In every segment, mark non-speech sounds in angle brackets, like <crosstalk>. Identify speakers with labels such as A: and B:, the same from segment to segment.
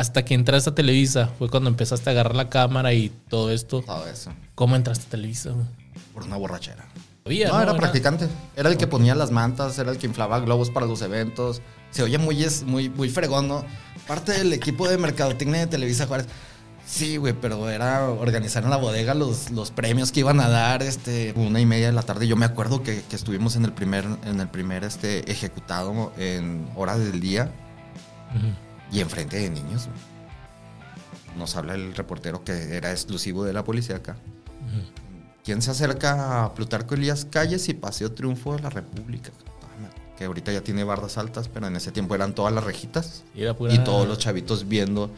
A: hasta que entraste a Televisa, fue cuando empezaste a agarrar la cámara y todo esto.
B: Todo eso.
A: ¿Cómo entraste a Televisa? güey?
B: Por una borrachera.
A: Sabía,
B: No, era practicante. Era el que ponía las mantas, era el que inflaba globos para los eventos. Se oye muy, es- muy, muy fregón, ¿no? Parte del equipo de mercadotecnia de Televisa Juárez. Sí, güey, pero era organizar en la bodega los, los premios que iban a dar, este, una y media de la tarde. Yo me acuerdo que, que estuvimos en el primer, en el primer, este, ejecutado en horas del día
A: Ujú.
B: Y enfrente de niños. Nos habla el reportero que era exclusivo de la policía acá. ¿Quién se acerca a Plutarco Elías Calles y Paseo Triunfo de la República? Ah, Que ahorita ya tiene bardas altas, pero en ese tiempo eran todas las rejitas.
A: Y era pura-
B: Y todos los chavitos viendo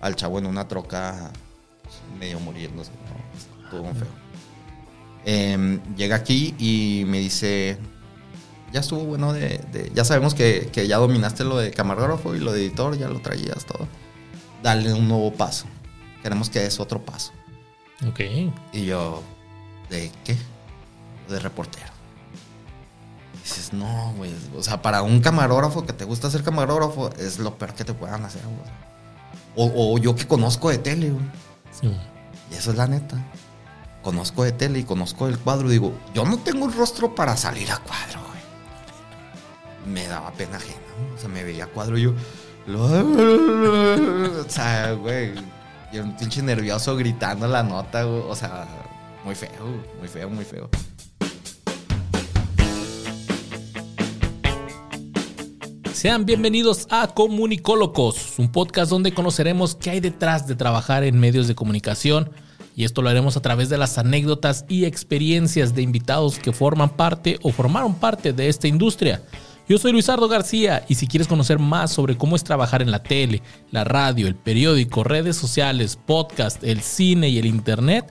B: al chavo en una troca medio muriéndose. ¿no? Estuvo feo. Em, llega aquí y me dice, ya estuvo bueno de... de- ya sabemos que, que ya dominaste lo de camarógrafo y lo de editor, ya lo traías todo. Dale un nuevo paso. Queremos que des otro paso.
A: Ok.
B: Y yo, ¿de qué? De reportero. Dices, no, güey. O sea, para un camarógrafo que te gusta ser camarógrafo, es lo peor que te puedan hacer, güey. O, o yo que conozco de tele, güey.
A: Sí.
B: Y eso es la neta. Conozco de tele y conozco el cuadro. Digo, yo no tengo el rostro para salir a cuadro. Me daba pena ajena. O sea, me veía cuadro y yo. O sea, güey. Yo un pinche nervioso gritando la nota, güey. O sea, muy feo, muy feo, muy feo.
A: Sean bienvenidos a Comunicólogos, un podcast donde conoceremos qué hay detrás de trabajar en medios de comunicación y esto lo haremos a través de las anécdotas y experiencias de invitados que forman parte o formaron parte de esta industria. Yo soy Luisardo García y si quieres conocer más sobre cómo es trabajar en la tele, la radio, el periódico, redes sociales, podcast, el cine y el internet,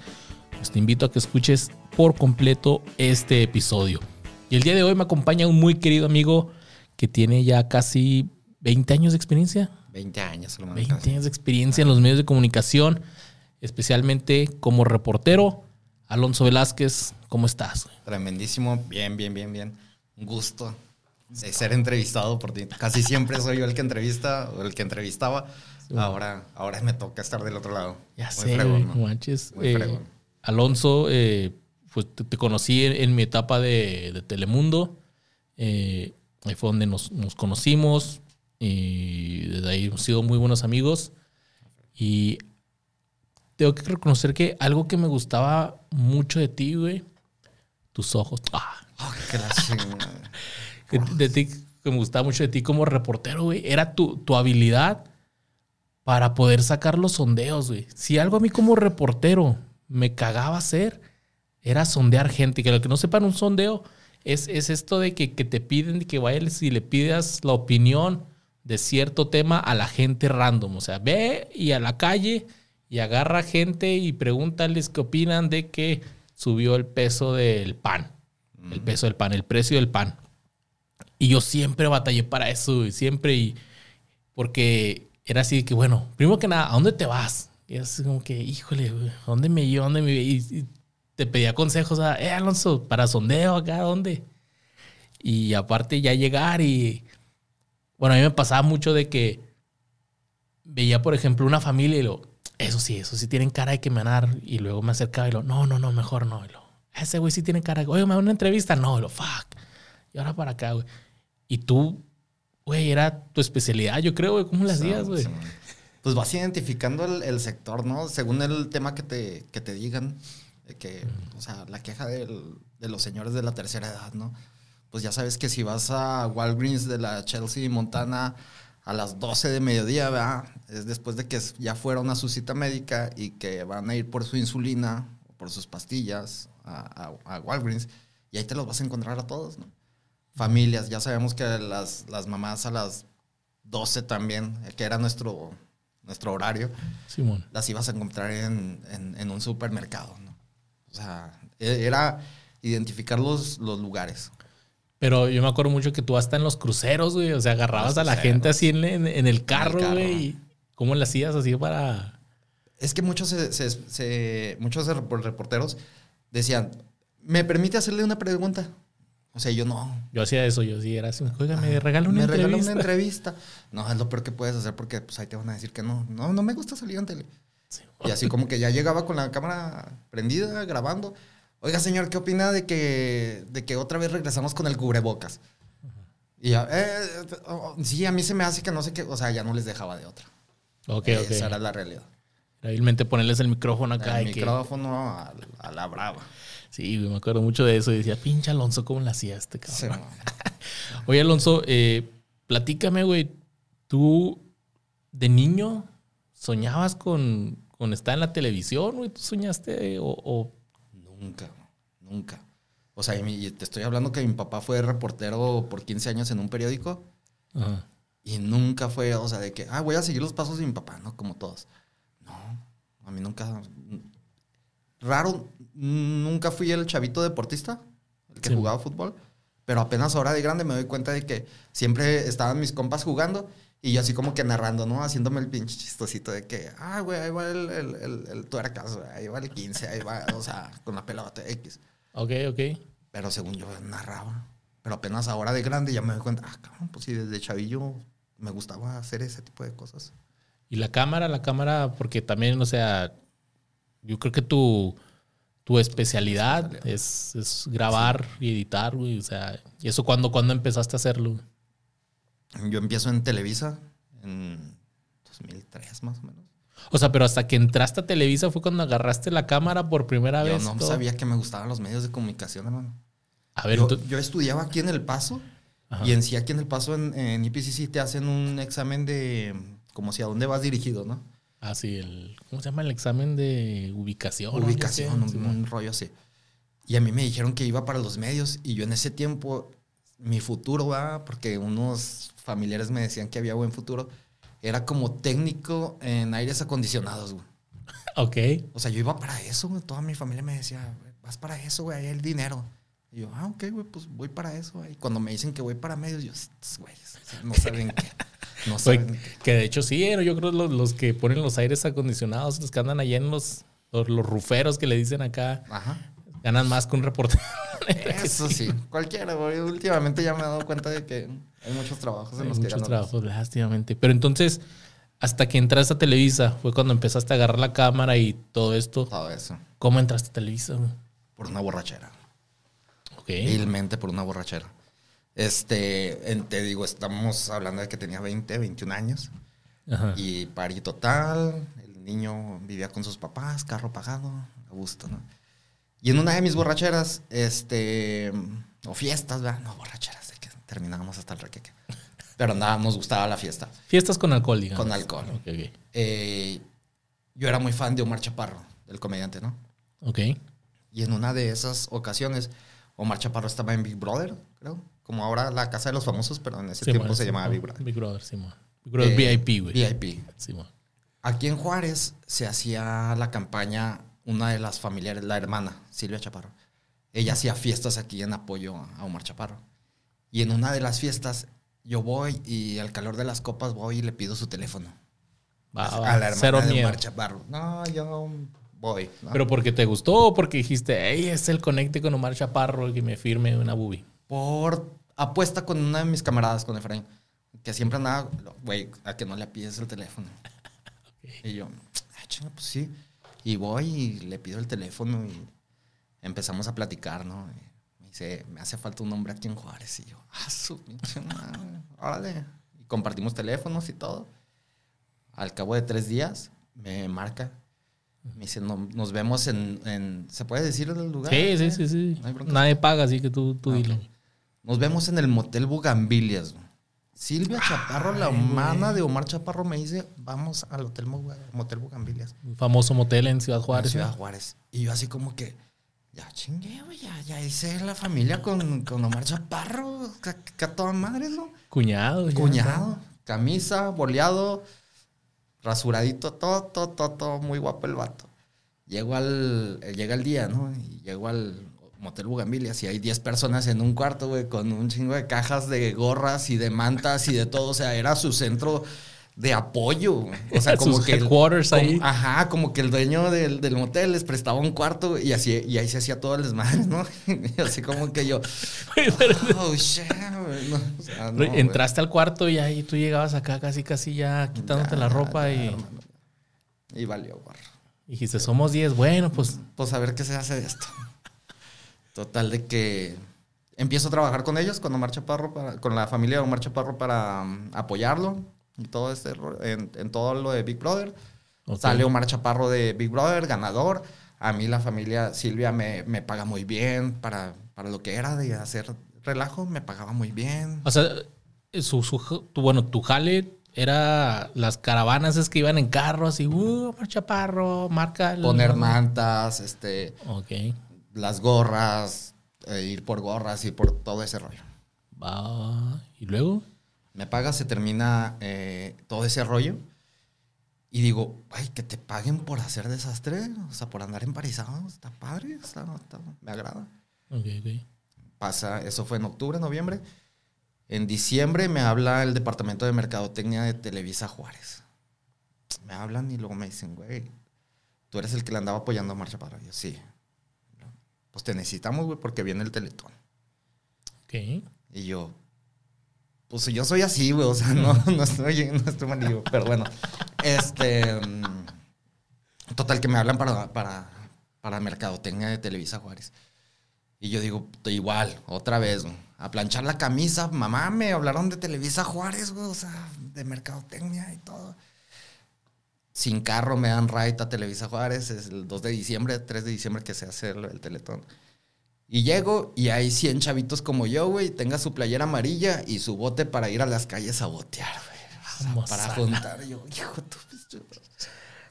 A: pues te invito a que escuches por completo este episodio. Y el día de hoy me acompaña un muy querido amigo que tiene ya casi 20 años de experiencia.
B: 20 años, lo
A: 20 años de experiencia en los medios de comunicación, especialmente como reportero. Alonso Velázquez, ¿cómo estás?
B: Tremendísimo, bien, bien, bien, bien. Un gusto de ser entrevistado por ti. Casi siempre soy yo el que entrevista o el que entrevistaba. Ahora, ahora me toca estar del otro lado.
A: Ya
B: Muy
A: sé,
B: fregón, ¿no?
A: manches.
B: Muy
A: Eh,
B: fregón.
A: Alonso, eh, pues te, te conocí en, en mi etapa de, de Telemundo. Eh, ahí fue donde nos, nos conocimos y desde ahí hemos sido muy buenos amigos. Y tengo que reconocer que algo que me gustaba mucho de ti, güey, tus ojos. Ah,
B: Ay, qué. <laughs>
A: que- de ti, que me gustaba mucho de ti como reportero, güey, era tu, tu habilidad para poder sacar los sondeos, güey. Si algo a mí como reportero me cagaba hacer, era sondear gente. Que lo que no sepan un sondeo es, es esto de que, que te piden que vayas y le pidas la opinión de cierto tema a la gente random. O sea, ve y a la calle y agarra gente y pregúntales qué opinan de que subió el peso del pan. El peso del pan, el precio del pan. Y yo siempre batallé para eso, güey, siempre. Y porque era así que, bueno, primero que nada, ¿a dónde te vas? Y así como que, híjole, güey, ¿a dónde me llevo? ¿A ¿Dónde me y, y te pedía consejos, a, eh, Alonso, para sondeo acá, ¿a ¿dónde? Y aparte ya llegar y, bueno, a mí me pasaba mucho de que veía, por ejemplo, una familia y lo, eso sí, eso sí tienen cara de que me van. Y luego me acercaba y lo, no, no, no, mejor no. Y lo, ese güey sí tiene cara de, oye, me da una entrevista. No, y lo, fuck. Y ahora para acá, güey. Y tú, güey, era tu especialidad, yo creo, güey. ¿Cómo la hacías, güey?
B: Sí, Pues vas identificando el, el sector, ¿no? Según el tema que te, que te digan. de Que, o sea, la queja del- de los señores de la tercera edad, ¿no? Pues ya sabes que si vas a Walgreens de la Chelsea Montana a las 12 de mediodía, ¿verdad? Es después de que ya fueron a su cita médica y que van a ir por su insulina o por sus pastillas a, a- a Walgreens. Y ahí te los vas a encontrar a todos, ¿no? Familias, ya sabemos que las, las mamás a las 12 también, que era nuestro, nuestro horario,
A: Simón.
B: las ibas a encontrar en, en- en un supermercado, ¿no? O sea, e- era identificar los, los lugares.
A: Pero yo me acuerdo mucho que tú hasta en los cruceros, güey. O sea, agarrabas
B: Los
A: a la
B: cruceros.
A: gente así en, en- en el carro,
B: carro.
A: güey. y ¿Cómo le hacías así para...?
B: Es que muchos, se- se- se- muchos rep- reporteros decían, ¿me permite hacerle una pregunta? O sea, yo no.
A: Yo hacía eso, yo sí era así, oiga, me regala una
B: me
A: entrevista.
B: regala una entrevista. No, es lo peor que puedes hacer porque pues ahí te van a decir que no. No, no me gusta salir en tele.
A: Sí.
B: Y así como que ya llegaba con la cámara prendida, grabando. Oiga, señor, ¿qué opina de que, de que otra vez regresamos con el cubrebocas? Y ya, eh, oh, sí, a mí se me hace que no sé qué, o sea, ya no les dejaba de otra.
A: Ok,
B: Esa
A: ok.
B: era la realidad.
A: Realmente ponerles el micrófono acá.
B: El micrófono a, a la brava.
A: Sí, me acuerdo mucho de eso. Y decía, pinche Alonso, ¿cómo la hacía este cabrón?
B: Sí. <laughs>
A: Oye, Alonso, eh, platícame, güey. ¿Tú de niño soñabas con, con estar en la televisión, güey? ¿Tú soñaste o, o-
B: Nunca, nunca. O sea, te estoy hablando que mi papá fue reportero por 15 años en un periódico
A: Ajá.
B: y nunca fue, o sea, de que, ah, voy a seguir los pasos de mi papá, ¿no? Como todos. No, a mí nunca. Raro, nunca fui el chavito deportista, el que
A: Sí.
B: jugaba fútbol, pero apenas ahora de grande me doy cuenta de que siempre estaban mis compas jugando y yo así como que narrando, ¿no? Haciéndome el pinche chistosito de que, ah, güey, ahí va el, el, el, el tuercas, ahí va el 15, ahí va, o sea, con la pelota X.
A: Ok, ok.
B: Pero según yo narraba. Pero apenas ahora de grande ya me doy cuenta, ah, cabrón, pues sí, desde chavillo me gustaba hacer ese tipo de cosas.
A: Y la cámara, la cámara, porque también, o sea, yo creo que tu, tu especialidad. Es, es grabar y editar, güey. O sea, ¿y eso cuándo, cuándo empezaste a hacerlo?
B: Yo empiezo en Televisa en 2003 más o menos.
A: O sea, pero hasta que entraste a Televisa fue cuando agarraste la cámara por primera
B: Yo
A: vez.
B: no
A: todo.
B: sabía que me gustaban los medios de comunicación, hermano.
A: A ver,
B: Yo,
A: entonces-
B: yo estudiaba aquí en El Paso
A: Ajá.
B: y en sí aquí en El Paso, en, en IPCC, te hacen un examen de como si a dónde vas dirigido, ¿no?
A: Ah, sí, el, ¿cómo se llama? El examen de ubicación. ¿no?
B: Ubicación, un,
A: Simón.
B: un rollo así. Y a mí me dijeron que iba para los medios y yo en ese tiempo, mi futuro, ¿va? porque unos familiares me decían que había buen futuro, era como técnico en aires acondicionados, güey. <laughs>
A: Ok.
B: O sea, yo iba para eso, güey. Toda mi familia me decía, "Güey, vas para eso, güey, ahí el dinero. Y yo, ah, ok, güey, pues voy para eso, güey. Y cuando me dicen que voy para medios, yo, sea, no saben qué. No qué.
A: que de hecho sí, yo creo los, los que ponen los aires acondicionados, los que andan allá en los, los, los ruferos que le dicen acá,
B: Ajá.
A: ganan más que un reportero.
B: Eso sí, cualquiera, güey. Últimamente ya me he dado cuenta de que hay muchos trabajos en
A: Hay
B: los que
A: muchos
B: ganan más.
A: trabajos, lástimamente. Pero entonces, hasta que entraste a Televisa, fue cuando empezaste a agarrar la cámara y todo esto.
B: Todo eso.
A: ¿Cómo entraste a Televisa?
B: Por una borrachera.
A: Ok.
B: Vilmente por una borrachera. Este, en- te digo, estamos hablando de que tenía 20, 21 años.
A: Ajá.
B: Y parí total. El niño vivía con sus papás, carro pagado, a gusto, ¿no? Y en una de mis borracheras, este, o fiestas, ¿verdad? No, borracheras, de que terminábamos hasta el requeque. Pero nada, nos gustaba la fiesta.
A: Fiestas con alcohol, digamos.
B: Con alcohol.
A: Ok, ok.
B: Eh, yo era muy fan de Omar Chaparro, del comediante, ¿no?
A: Ok.
B: Y en una de esas ocasiones, Omar Chaparro estaba en Big Brother, creo. Como ahora la casa de los famosos, pero en ese tiempo se llamaba. Big Brother.
A: Big Brother, Simón. Big Brother
B: Eh,
A: VIP, güey.
B: VIP.
A: Simón.
B: Aquí en Juárez se hacía la campaña, una de las familiares, la hermana, Silvia Chaparro. Ella hacía fiestas aquí en apoyo a Omar Chaparro. Y en una de las fiestas, yo voy y al calor de las copas voy y le pido su teléfono. A la hermana
A: Cero
B: de
A: miedo.
B: Omar Chaparro. No, yo voy. ¿no?
A: Pero porque te gustó o porque dijiste, hey, es el conecte con Omar Chaparro que me firme una boobie.
B: por apuesta con una de mis camaradas, con Efraín, que siempre andaba, güey, a que no le pides el teléfono. <laughs> Y yo, ah, chinga, pues sí. Y voy y le pido el teléfono y empezamos a platicar, ¿no? Y me dice, me hace falta un hombre aquí en Juárez. Y yo, ah, su pinche madre, órale. Y compartimos teléfonos y todo. Al cabo de tres días, me marca. Me dice, "No- nos vemos en, en- ¿Se puede decir el lugar?
A: Sí, sí, sí, sí.
B: No.
A: Nadie paga, así que tú, tú
B: Ah,
A: dilo.
B: ok. Nos vemos en el Motel Bugambilias. Silvia Chaparro, la
A: Ay,
B: hermana
A: güey.
B: de Omar Chaparro, me dice, vamos al Hotel Mo- Motel Bugambilias.
A: Un famoso motel en Ciudad
B: en
A: Juárez.
B: Ciudad
A: ¿no?
B: Juárez. Y yo así como que, ya chingue, güey, ya, ya hice la familia con, con Omar Chaparro. Que, que a toda madre, ¿no?
A: Cuñado. ya,
B: Cuñado, camisa, boleado, rasuradito, todo, todo, todo, todo, muy guapo el vato. Llego al, eh, llega el día, ¿no? Y llego al Motel Bugambilias y hay 10 personas en un cuarto, güey, con un chingo de cajas de gorras y de mantas y de todo. O sea, era su centro de apoyo. O sea, <laughs>
A: Sus
B: como que. el-
A: headquarters
B: como-
A: ahí.
B: Ajá, como que el dueño del, del motel les prestaba un cuarto y así, y ahí se hacía todo el desmadre, ¿no? <laughs> Y así como que yo. Oh, shit. No, o sea, no, güey.
A: Entraste al cuarto y ahí tú llegabas acá casi, casi ya quitándote
B: Ya,
A: la ropa
B: ya,
A: y
B: hermano. Y valió, gorro.
A: dijiste, somos 10. Bueno, pues
B: Pues a ver qué se hace de esto. Total de que empiezo a trabajar con ellos, con Omar Chaparro, para- con la familia de Omar Chaparro para um, apoyarlo y todo este, en, en todo lo de Big Brother.
A: Ok.
B: Sale Omar Chaparro de Big Brother, ganador. A mí la familia Silvia me, me paga muy bien para, para lo que era de hacer relajo, me pagaba muy bien.
A: O sea, su, su- tu, bueno, tu jale era las caravanas es que iban en carros y, uh, Chaparro, marca. el-
B: Poner mantas, este,
A: Ok.
B: las gorras, eh, ir por gorras y por todo ese rollo.
A: Va. ¿Y luego?
B: Me paga, se termina eh, todo ese rollo. Y digo, ay, que te paguen por hacer desastre, o sea, por andar emparizado, está padre, está- está- me agrada.
A: Ok, ok.
B: Pasa, eso fue en octubre, noviembre. En diciembre me habla el departamento de mercadotecnia de Televisa Juárez. Me hablan y luego me dicen, güey, tú eres el que le andaba apoyando a Marcha para yo, sí. Pues te necesitamos, güey, porque viene el teletón.
A: Ok.
B: Y yo, pues yo soy así, güey, o sea, no, no estoy, no estoy malillo, pero bueno. Este, total que me hablan para, para, para mercadotecnia de Televisa Juárez. Y yo digo, "Puta, igual, otra vez, güey, a planchar la camisa, mamá, me hablaron de Televisa Juárez, güey, o sea, de mercadotecnia y todo. Sin carro me dan right a Televisa Juárez, es el 2 de diciembre, 3 de diciembre que se hace el, el teletón. Y llego y hay 100 chavitos como yo, güey, tenga su playera amarilla y su bote para ir a las calles a botear, güey. O sea,
A: Como
B: para juntar, yo, hijo madre.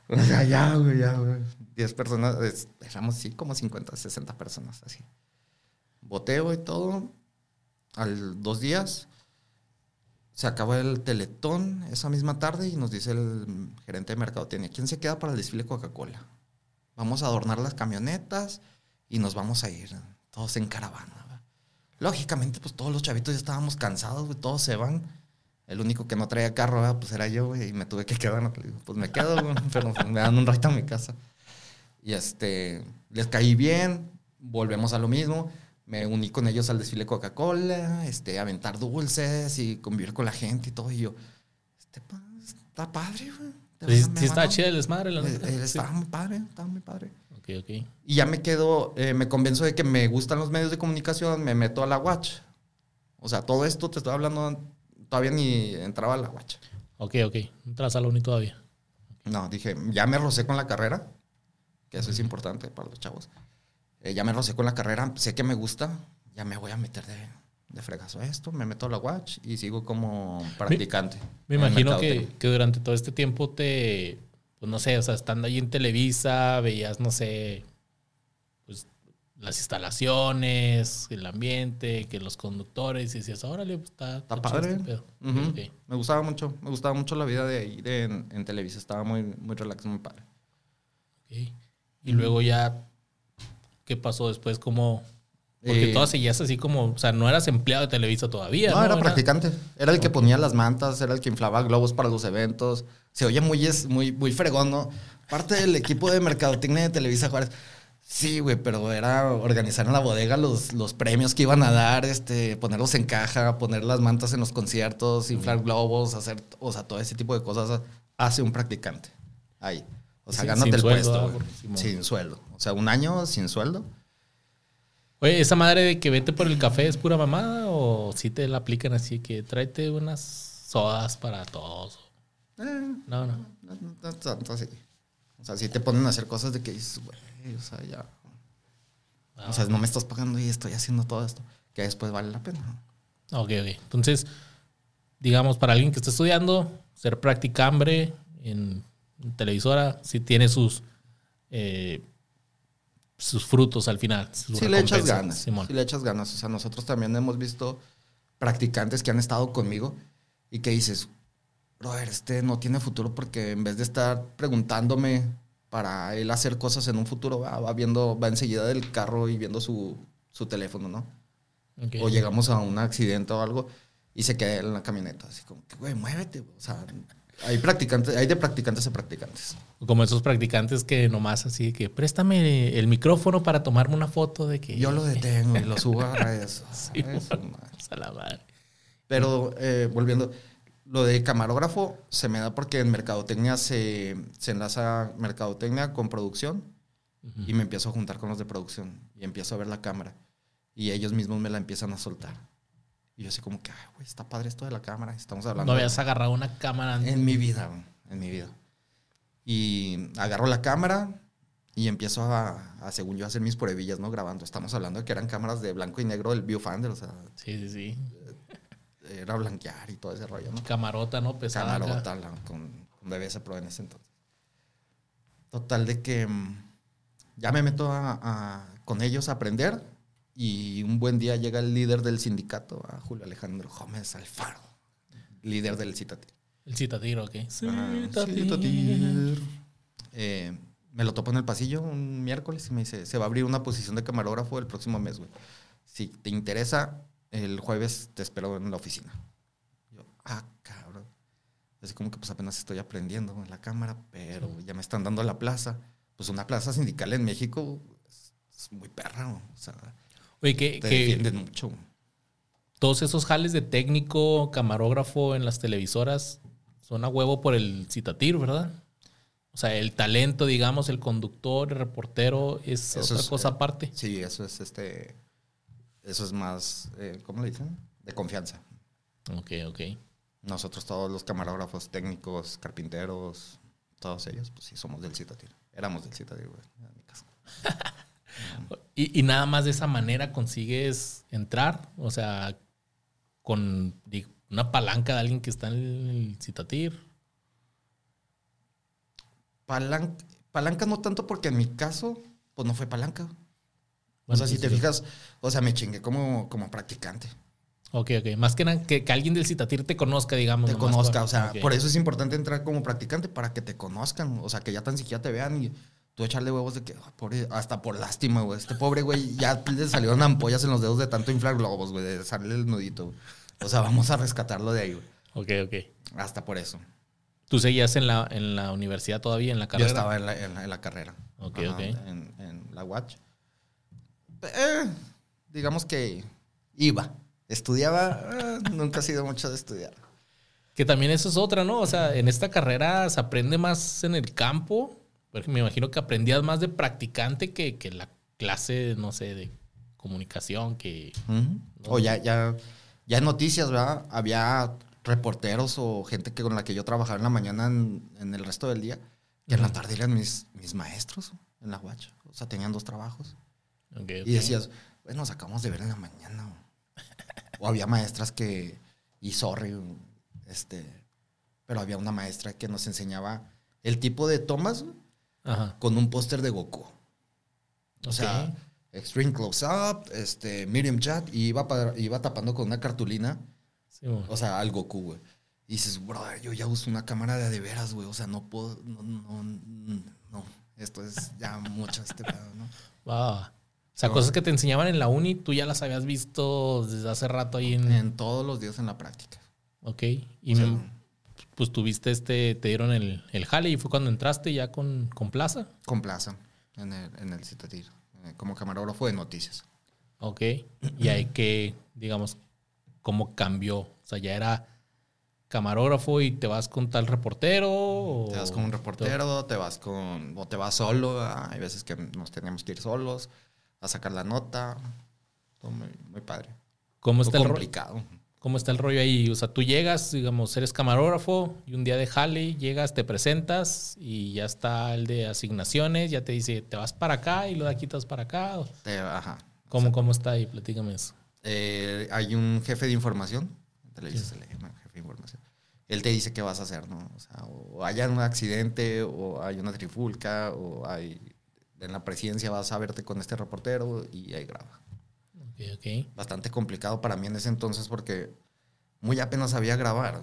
B: O sea, ya, güey, ya, güey. 10 personas, es- éramos sí, como 50, 60 personas, así. Boteo y todo. Al dos días se acaba el teletón esa misma tarde y nos dice el gerente de mercadotecnia, ¿quién se queda para el desfile Coca-Cola? Vamos a adornar las camionetas y nos vamos a ir todos en caravana. ¿verdad? Lógicamente, pues todos los chavitos ya estábamos cansados, güey, todos se van. El único que no traía carro, ¿verdad? pues era yo, güey, y me tuve que quedar. Pues me quedo, güey, <laughs> pero me dan un rato a mi casa. Y este, les caí bien, volvemos a lo mismo. Me uní con ellos al desfile Coca-Cola, este, aventar dulces y convivir con la gente y todo. Y yo, este, pa- está padre, güey.
A: Sí, sí chida el desmadre, la
B: Eh,
A: neta.
B: eh. Estaba muy padre, estaba muy padre.
A: Ok, ok.
B: Y ya me quedo, eh, me convenzo de que me gustan los medios de comunicación, me meto a la Watch. O sea, todo esto te estoy hablando, todavía ni entraba a la Watch.
A: Ok, ok. No te la salón ni todavía.
B: No, dije, ya me rocé con la carrera, que eso es importante para los chavos. Eh, ya me rocé con la carrera, sé que me gusta, ya me voy a meter de, de fregazo a esto, me meto a la Watch y sigo como practicante.
A: Me
B: en
A: imagino que, que durante todo este tiempo te, pues no sé, o sea, estando ahí en Televisa, veías, no sé, pues las instalaciones, el ambiente, que los conductores, y decías, órale, pues está,
B: Está
A: chido
B: padre.
A: este pedo".
B: Ujú.
A: Ok,
B: Me gustaba mucho, me gustaba mucho la vida de ahí de- en, en Televisa, estaba muy, muy relax, muy padre.
A: ok. Y luego ya, ¿qué pasó después? ¿Cómo? Porque
B: Eh,
A: todas seguías así como, o sea, no eras empleado de Televisa todavía.
B: No,
A: No,
B: era practicante. Era el que ponía las mantas, era el que inflaba globos para los eventos. Se oye muy, es- muy, muy fregón, ¿no? Parte del equipo de mercadotecnia de Televisa Juárez. Sí, güey, pero era organizar en la bodega los, los premios que iban a dar, este, ponerlos en caja, poner las mantas en los conciertos, inflar globos, hacer, o sea, todo ese tipo de cosas hace un practicante ahí. O sea,
A: Sin-
B: gánate
A: sin
B: el
A: sueldo,
B: puesto. Sin sueldo. O sea, un año sin sueldo.
A: Oye, ¿esa madre de que vete por el café es pura mamada o si te la aplican así que tráete unas sodas para todos?
B: Eh,
A: No, no.
B: No, no, no tanto así. O sea, si te ponen a hacer cosas de que dices, güey, o sea, ya.
A: Ah,
B: O sea, no me estás pagando y estoy haciendo todo esto. Que después vale la pena.
A: Ok, ok. Entonces, digamos, para alguien que está estudiando, ser practicambre en, en televisora, sí tiene sus eh, sus frutos al final.
B: Si le echas ganas.
A: Simón.
B: Si le echas ganas. O sea, nosotros también hemos visto practicantes que han estado conmigo y que dices, brother, este no tiene futuro porque en vez de estar preguntándome para él hacer cosas en un futuro, va, va viendo, va enseguida del carro y viendo su, su teléfono, ¿no?
A: Ok.
B: O llegamos a un accidente o algo y se queda en la camioneta, así como güey, muévete. O sea, Hay practicantes, hay de practicantes a practicantes.
A: Como esos practicantes que nomás así que préstame el micrófono para tomarme una foto de que.
B: Yo lo <laughs> detengo y lo subo a redes. <laughs>
A: Sí. A la madre.
B: Pero eh, volviendo, lo de camarógrafo se me da porque en mercadotecnia se, se enlaza mercadotecnia con producción y me empiezo a juntar con los de producción y empiezo a ver la cámara y ellos mismos me la empiezan a soltar. Y yo así como que, ay, güey, está padre esto de la cámara, estamos hablando.
A: No
B: de-
A: habías agarrado una cámara.
B: En mi vida, güey, en mi vida. Y agarro la cámara y empiezo a, a, según yo, hacer mis pruebillas, ¿no? Grabando. Estamos hablando de que eran cámaras de blanco y negro del Viewfinder, o sea,
A: Sí, sí, sí.
B: era blanquear y todo ese rollo, ¿no?
A: Camarota, ¿no? Pesada.
B: Camarota la- con, con DBS Pro en ese entonces. Total de que mm, ya me meto a- a- con ellos a aprender y un buen día llega el líder del sindicato, a Julio Alejandro Gómez Alfaro, líder del Citatir.
A: El citatir, ok.
B: Ah,
A: Citatir.
B: Citatir. Eh, me lo topo en el pasillo un miércoles y me dice, se va a abrir una posición de camarógrafo el próximo mes, güey. Si te interesa, el jueves te espero en la oficina. Yo, ah, cabrón. Así como que pues apenas estoy aprendiendo en la cámara, pero ya me están dando la plaza. Pues una plaza sindical en México es, es muy perra, o sea,
A: Oye, que,
B: te
A: que
B: defienden mucho.
A: todos esos jales de técnico, camarógrafo en las televisoras son a huevo por el citatir, ¿verdad? O sea, el talento, digamos, el conductor, el reportero, es
B: Eso
A: otra
B: es,
A: cosa
B: eh,
A: aparte.
B: Sí, eso es este. Eso es más, eh, ¿cómo le dicen? De confianza.
A: Ok, ok.
B: Nosotros todos los camarógrafos técnicos, carpinteros, todos ellos, pues sí, somos del Citatir. Éramos del Citatir, güey, en mi caso. <laughs>
A: Y, y nada más de esa manera consigues entrar, o sea, con una palanca de alguien que está en el citatir.
B: Palanca, palanca no tanto porque en mi caso, pues no fue palanca. o sea, si te
A: sí.
B: fijas, o sea, me chingué como, como practicante.
A: Ok, ok. Más que nada, que, que alguien del citatir te conozca, digamos.
B: Te conozca,
A: por-
B: o sea, por eso es importante entrar como practicante para que te conozcan, o sea, que ya tan siquiera te vean y tú echarle huevos de que, "Ah, pobre- hasta por lástima, güey, este pobre güey ya le salieron ampollas en los dedos de tanto inflar globos, güey, de salir el nudito. güey. O sea, vamos a rescatarlo de ahí, güey.
A: Ok, ok.
B: Hasta por eso.
A: ¿Tú seguías en la, en la universidad todavía, en la
B: Yo
A: carrera?
B: estaba en la, en la- en la carrera.
A: Ok,
B: Ajá,
A: ok.
B: En, en la Watch. Eh, digamos que iba. Estudiaba, eh, nunca ha sido mucho de estudiar.
A: Que también eso es otra, ¿no? O sea, en esta carrera se aprende más en el campo. Porque me imagino que aprendías más de practicante que, que la clase, no sé, de comunicación, que...
B: O ya, ya, ya en noticias, ¿verdad? Había reporteros o gente que con la que yo trabajaba en la mañana en, en el resto del día, que en la tarde eran mis, mis maestros en la Watch. O sea, tenían dos trabajos. Y decías, bueno, nos acabamos de ver en la mañana. güey". O había maestras que, y sorry, este, pero había una maestra que nos enseñaba el tipo de tomas
A: Ajá.
B: con un póster de Goku. O sea, extreme close up, este, medium chat, y iba, pa- iba tapando con una cartulina,
A: Sí,
B: o sea, al Goku, güey. Y dices, bro, yo ya uso una cámara de de veras, güey. O sea, no puedo, no, no, no. Esto es ya mucho este pedo, ¿no?
A: Va. O sea,
B: No.
A: cosas que te enseñaban en la uni, tú ya las habías visto desde hace rato ahí en...
B: En todos los días en la práctica.
A: Ok. Y
B: O sea,
A: me- pues tuviste este, te dieron el, el jale y fue cuando entraste ya con, con Plaza.
B: Con plaza en el, en el Citatir, eh, como camarógrafo de noticias.
A: Ok. Y ahí que, digamos, cómo cambió. O sea, ya era camarógrafo y te vas con tal reportero. o-
B: Te vas con un reportero, te vas con. o te vas solo. ah, Hay veces que nos teníamos que ir solos a sacar la nota. Todo muy, muy padre.
A: ¿Cómo está,
B: Todo
A: el
B: complicado.
A: ¿Cómo está el rollo ahí? O sea, tú llegas, digamos, eres camarógrafo y un día de jale, llegas, te presentas y ya está el de asignaciones, ya te dice, te vas para acá y lo de aquí te vas para acá.
B: Te- ajá.
A: ¿Cómo, cómo está ahí? Platícame eso.
B: Eh, hay un jefe de información. En Televisa se le llama jefe de información. Él te dice qué vas a hacer, ¿no? O sea, o hay un accidente, o hay una trifulca, o hay. En la presidencia vas a verte con este reportero y ahí graba. Bastante complicado para mí en ese entonces porque muy apenas sabía grabar.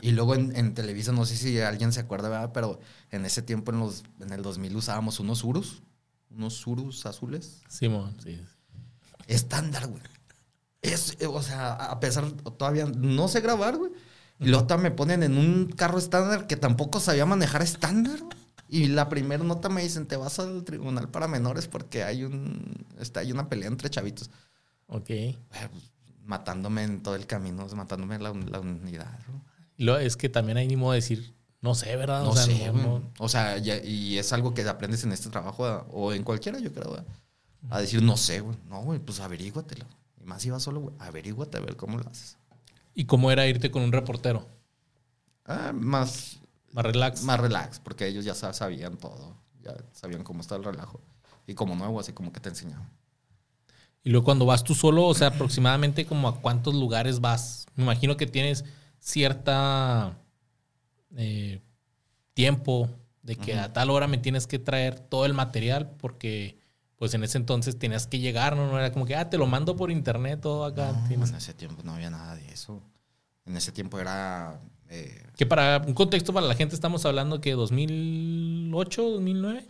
B: Y luego en, en Televisa, no sé si alguien se acuerda, ¿verdad? pero en ese tiempo, en, los, en el 2000, usábamos unos Urus, unos Urus azules.
A: Simón, sí.
B: Estándar, güey. Es, eh, o sea, a pesar, todavía no sé grabar, güey, Y luego me ponen en un carro estándar que tampoco sabía manejar estándar. Y la primera nota me dicen, te vas al tribunal para menores porque hay un está, hay una pelea entre chavitos.
A: Ok.
B: matándome en todo el camino, matándome en la, unidad.
A: Lo, es que también hay ni modo de decir, no sé, ¿verdad?
B: No o sea, sé, O sea, y es algo que aprendes en este trabajo o en cualquiera, yo creo, a decir, no sé, güey. No, güey, pues averíguatelo. Y más si vas solo, güey, averíguate a ver cómo lo haces.
A: ¿Y cómo era irte con un reportero?
B: Ah, más...
A: Más relax.
B: Más relax, porque ellos ya sabían todo. Ya sabían cómo está el relajo. Y como nuevo, así como que te enseñaban.
A: Y luego cuando vas tú solo, o sea, aproximadamente como a cuántos lugares vas. Me imagino que tienes cierta eh, tiempo de que a tal hora me tienes que traer todo el material porque pues en ese entonces tenías que llegar, ¿no? No era como que, ah, te lo mando por internet todo acá.
B: en ese tiempo no había nada de eso. En ese tiempo era...
A: Eh, que para un contexto para la gente estamos hablando que 2008, 2009.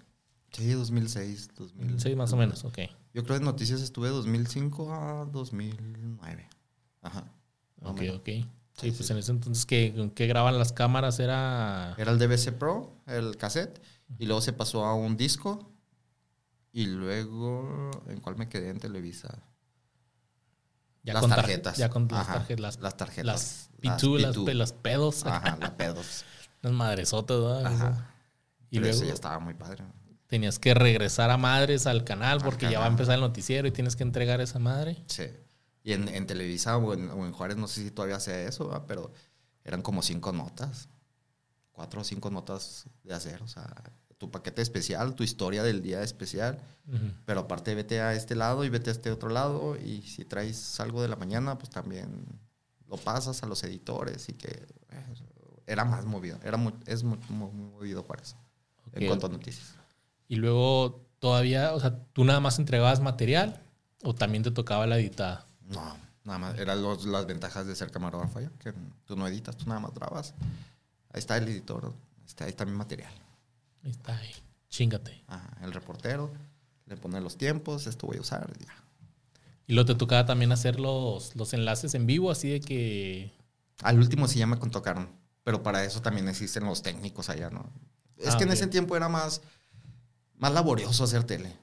B: Sí, 2006,
A: 2006 más o menos, ok.
B: Yo creo que en noticias estuve 2005 a 2009. Ajá.
A: Ok, ok. Sí, pues en ese entonces que, que graban las cámaras era...
B: Era el DVC Pro, el cassette, y luego se pasó a un disco, y luego, ¿en cuál me quedé en Televisa?
A: Ya las tarjetas. Ya con las, tarjetas,
B: las, tarjetas.
A: Las P2, las, pedos.
B: Ajá, <laughs> las pedos.
A: las madresotas, ¿verdad? Ajá.
B: Y luego ya estaba muy padre.
A: Tenías que regresar a madres al canal porque ya va a empezar el noticiero y tienes que entregar esa madre.
B: Sí. Y en, Televisa o en, Juárez, no sé si todavía sea eso, pero eran como cinco notas. Cuatro o cinco notas de hacer. O sea, tu paquete especial, tu historia del día especial. Pero aparte, vete a este lado y vete a este otro lado. Y si traes algo de la mañana, pues también lo pasas a los editores y que eh, era más movido. Era es muy, movido Juárez en cuanto a noticias.
A: Y luego todavía, o sea, tú nada más entregabas material o también te tocaba la editada.
B: No, nada más. Eran las ventajas de ser camarógrafo ya, que tú no editas, tú nada más grabas. Ahí está el editor, está, ahí está mi material.
A: Ahí está, ahí. Chingate.
B: el reportero le pone los tiempos, esto voy a usar, ya.
A: Y luego te tocaba también hacer los, los enlaces en vivo, así de que...
B: Al último sí ya me contocaron, pero para eso también existen los técnicos allá, ¿no? Es ah, que en ese tiempo era más, más laborioso hacer tele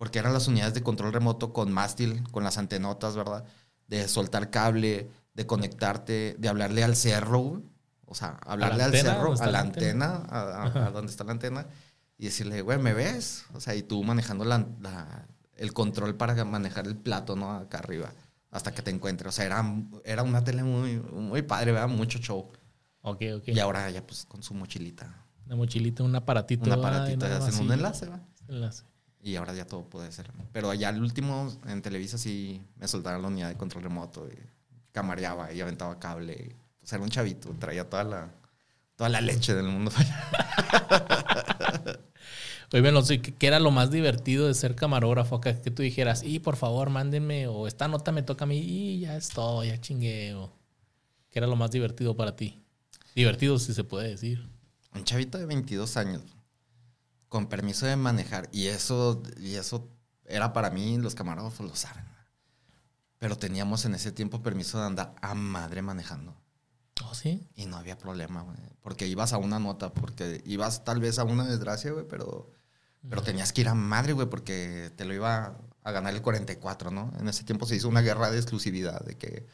B: porque eran las unidades de control remoto con mástil, con las antenotas, ¿verdad? De soltar cable, de conectarte, de hablarle al cerro, o sea, hablarle al cerro, a la antena, a, donde está la antena, y decirle, güey, ¿me ves? O sea, y tú manejando la, el control para manejar el plato, ¿no? Acá arriba, hasta que te encuentre. O sea, era, era una tele muy, muy padre, ¿verdad? Mucho show.
A: Ok, ok.
B: Y ahora ya pues con su mochilita.
A: Una mochilita, un aparatito.
B: Un aparatito, hacen un enlace, ¿va? Enlace. Y ahora ya todo puede ser. Pero allá al último, en Televisa sí me soltaron la unidad de control remoto y camareaba y aventaba cable. Sea, era un chavito, traía toda la, toda la leche del mundo. <laughs>
A: Oye, bueno, ¿qué era lo más divertido de ser camarógrafo acá? Que tú dijeras, y por favor, mándenme, o esta nota me toca a mí, y ya estoy, ya chingué. ¿Qué era lo más divertido para ti? Divertido, si se puede decir.
B: Un chavito de 22 años con permiso de manejar. Y eso, y eso era para mí, los camarógrafos lo saben. Pero teníamos en ese tiempo permiso de andar a madre manejando.
A: ¿Oh, sí?
B: Y no había problema, güey. Porque ibas a una nota, porque ibas tal vez a una desgracia, güey, pero, pero tenías que ir a madre, güey, porque te lo iba a ganar el 44, ¿no? En ese tiempo se hizo una guerra de exclusividad, de que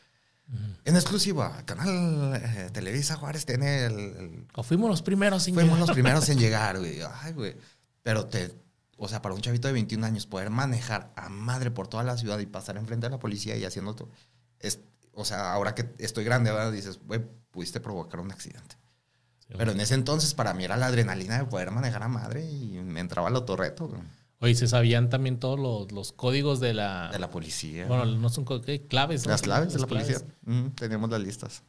B: en exclusiva, Canal eh, Televisa Juárez tiene el,
A: O fuimos los primeros
B: en Fuimos los primeros en <laughs> llegar, güey. Ay, güey. Pero te... O sea, para un chavito de 21 años poder manejar a madre por toda la ciudad y pasar enfrente de la policía y haciendo todo... Es, o sea, ahora que estoy grande, ahora dices, güey, pudiste provocar un accidente. Pero en ese entonces para mí era la adrenalina de poder manejar a madre y me entraba el autorreto.
A: Oye, se sabían también todos los, los, códigos de la...
B: De la policía.
A: Bueno, no son claves.
B: Las claves de la policía. teníamos las listas.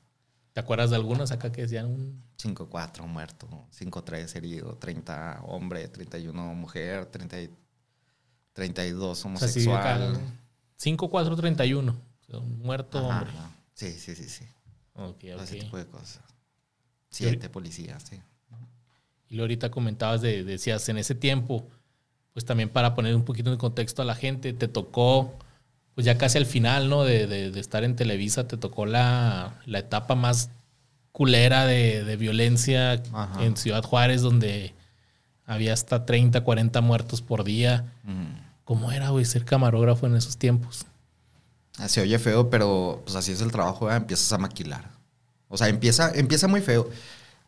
A: ¿Te acuerdas de algunas acá que decían
B: un... 5-4 muerto, 5-3 herido, 30 hombre, 31 mujer, 30, 32 homosexual.
A: 5-4-31, muerto hombre.
B: Sí, sí, sí, sí.
A: Ok, ok.
B: Ese tipo de cosas. Siete policías, sí.
A: Y lo ahorita comentabas de, decías, en ese tiempo pues también para poner un poquito de contexto a la gente, te tocó, pues ya casi al final, ¿no? De, de, estar en Televisa, te tocó la, la, etapa más culera de, de violencia
B: Ajá.
A: en Ciudad Juárez, donde había hasta 30, 40 muertos por día.
B: Mm.
A: ¿Cómo era, güey, ser camarógrafo en esos tiempos?
B: Ah, Se oye feo, pero pues así es el trabajo, ¿verdad? empiezas a maquilar. O sea, empieza, empieza muy feo.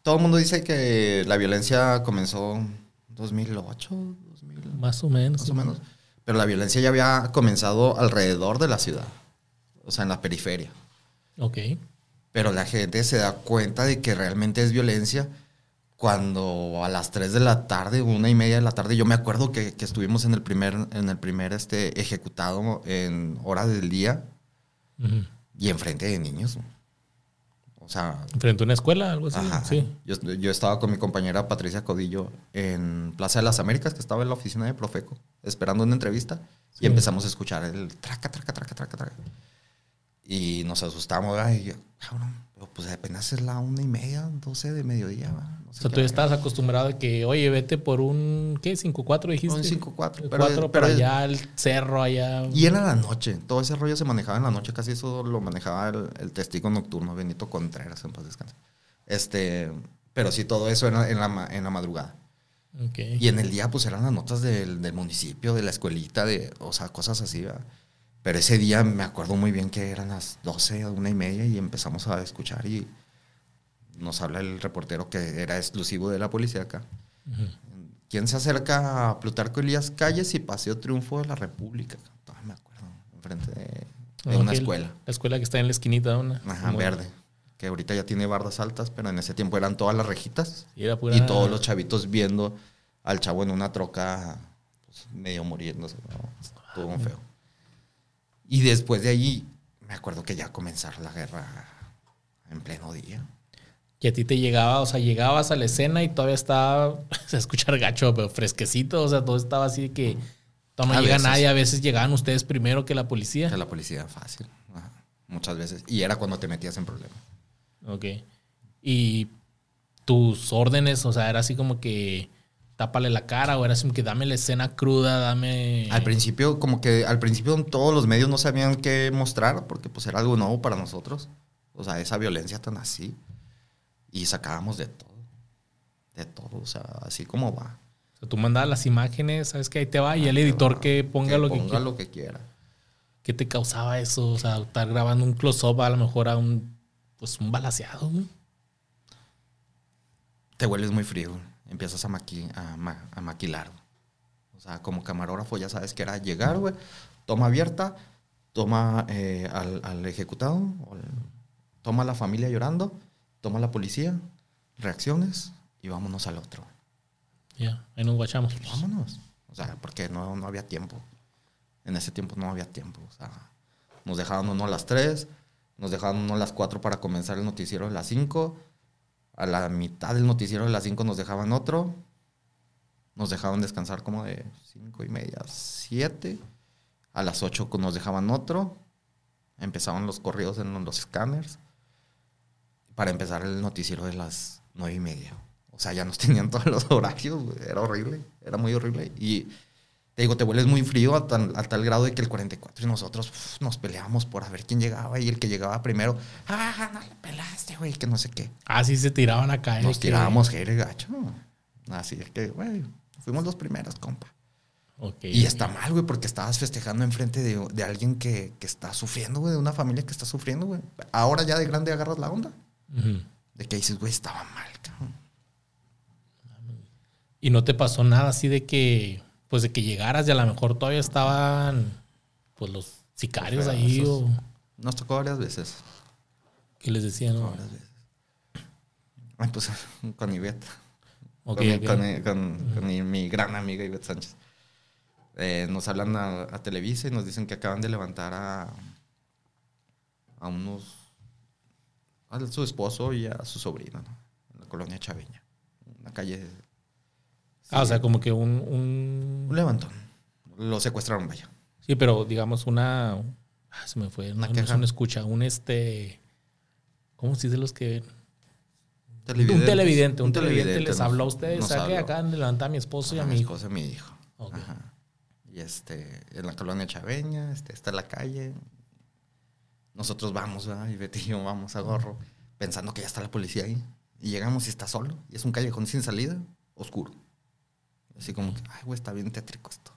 B: Todo el mundo dice que la violencia comenzó en 2008, 2000,
A: Más o menos.
B: más o menos. Pero la violencia ya había comenzado alrededor de la ciudad, o sea, en la periferia.
A: Ok.
B: Pero la gente se da cuenta de que realmente es violencia cuando a las 3 de la tarde, una y media de la tarde, yo me acuerdo que, que estuvimos en el primer, en el primer este, ejecutado en hora del día
A: Ujú.
B: y enfrente de niños. O sea,
A: Frente a una escuela, algo así.
B: ajá,
A: Sí.
B: yo, yo estaba con mi compañera Patricia Codillo en Plaza de las Américas, que estaba en la oficina de Profeco, esperando una entrevista,
A: Sí.
B: y empezamos a escuchar el traca, traca, traca, traca, traca. Y nos asustamos, ¿verdad? y yo, cabrón, pues apenas es la una y media, doce de mediodía. No
A: O
B: sé
A: sea,
B: qué
A: tú ya estabas acostumbrado de que, oye, vete por un, ¿qué? ¿5-4 dijiste?
B: Un 5-4,
A: El
B: pero-
A: 4
B: pero-
A: allá, el cerro allá.
B: Y era la noche, todo ese rollo se manejaba en la noche, casi eso lo manejaba el, el testigo nocturno, Benito Contreras, en paz descanse. Este, pero sí, todo eso era en la, en la madrugada. Y en el día, pues eran las notas del, del municipio, de la escuelita, de, o sea, cosas así, ¿verdad? Pero ese día me acuerdo muy bien que eran las 12, una y media, y empezamos a escuchar y nos habla el reportero que era exclusivo de la policía acá. ¿Quién se acerca a Plutarco Elías Calles y Paseo Triunfo de la República? Todavía me acuerdo, enfrente de, de una escuela.
A: La escuela que está en la esquinita, una.
B: Ajá, verde. Que ahorita ya tiene bardas altas, pero en ese tiempo eran todas las rejitas.
A: Sí, era pura-
B: Y todos los chavitos viendo al chavo en una troca pues, medio muriéndose. ¿no? Todo un feo. Y después de allí, me acuerdo que ya comenzar la guerra en pleno día.
A: Y a ti te llegaba, o sea, llegabas a la escena y todavía estaba, <laughs> se escuchar gacho, pero fresquecito, o sea, todo estaba así de que no
B: A
A: llega
B: veces.
A: nadie, a veces llegaban ustedes primero que la policía.
B: Que la policía fácil. Ajá, Muchas veces. Y era cuando te metías en problemas.
A: Ok. Y tus órdenes, o sea, era así como que tápale la cara o era así que dame la escena cruda, dame...
B: Al principio, como que al principio todos los medios no sabían qué mostrar porque pues era algo nuevo para nosotros. O sea, esa violencia tan así. Y sacábamos de todo. De todo, o sea, así como va.
A: O sea, tú mandabas las imágenes, sabes que ahí te va, y el editor
B: va.
A: que ponga lo que
B: ponga
A: quiera.
B: lo que quiera.
A: ¿Qué te causaba eso? O sea, estar grabando un close-up a lo mejor a un, pues un balaseado, güey.
B: Te vuelves muy frío. Empiezas a, maqui- a, ma- a maquilar. O sea, como camarógrafo ya sabes que era llegar, güey. Toma abierta, toma eh, al, al ejecutado, toma a la familia llorando, toma a la policía, reacciones y vámonos al otro.
A: Ya, ahí nos guachamos.
B: Vámonos. O sea, porque no, no había tiempo. En ese tiempo no había tiempo. O sea, nos dejaban uno a las 3, nos dejaban uno a las 4 para comenzar el noticiero de las 5. A la mitad del noticiero de las 5 nos dejaban otro. Nos dejaban descansar como de 5 y media, 7. A las 8 nos dejaban otro. Empezaban los corridos en los escáneres. Para empezar el noticiero de las 9 y media. O sea, ya nos <laughs> tenían todos los horarios. Era horrible, era muy horrible. Y te digo, te vuelves muy frío a, tal- a tal grado de que el 44 y nosotros uf, nos peleábamos por a ver quién llegaba y el que llegaba primero, ah, no le pelaste, güey, que no sé qué.
A: Ah, sí se tiraban acá. eh,
B: Nos
A: que-
B: tirábamos jere gacho. Así es que, güey, fuimos los primeros, compa.
A: Ok.
B: Y está mal, güey, porque estabas festejando enfrente de, de alguien que, que está sufriendo, güey, de una familia que está sufriendo, güey. Ahora ya de grande agarras la onda. De que dices, güey, estaba mal, cabrón.
A: Y no te pasó nada así de que, pues de que llegaras y a lo mejor todavía estaban, pues los sicarios ahí o
B: Nos tocó varias veces.
A: que les decían, ¿no?
B: Varias veces. Ay, pues <laughs> con Ivette. Con, mi- con con- gran amiga Ivette Sánchez. Eh, nos hablan a, a Televisa y nos dicen que acaban de levantar a, a unos. a su esposo y a su sobrino, ¿no? En la colonia Chaveña. Una calle.
A: Ah, o sea, como que un, un-
B: Un levantón. Lo secuestraron, vaya.
A: Sí, pero digamos una... ah, se me fue. No,
B: Una
A: no
B: queja.
A: una escucha. Un este... ¿Cómo se dice los que...? Un televidente. Un, televidente, les habló a ustedes.
B: nos
A: ¿Sabe que
B: habló.
A: acaban de levantar a mi esposo y a
B: Ajá,
A: mi hijo?
B: esposa y mi hijo.
A: Ok.
B: Ajá. Y este, en la colonia Chaveña, este, está la calle. Nosotros vamos, ¿verdad? Y Betty y yo vamos a gorro. pensando que ya está la policía ahí. Y llegamos y está solo. Y es un callejón sin salida, oscuro. Así como que, ay, güey, está bien tétrico esto.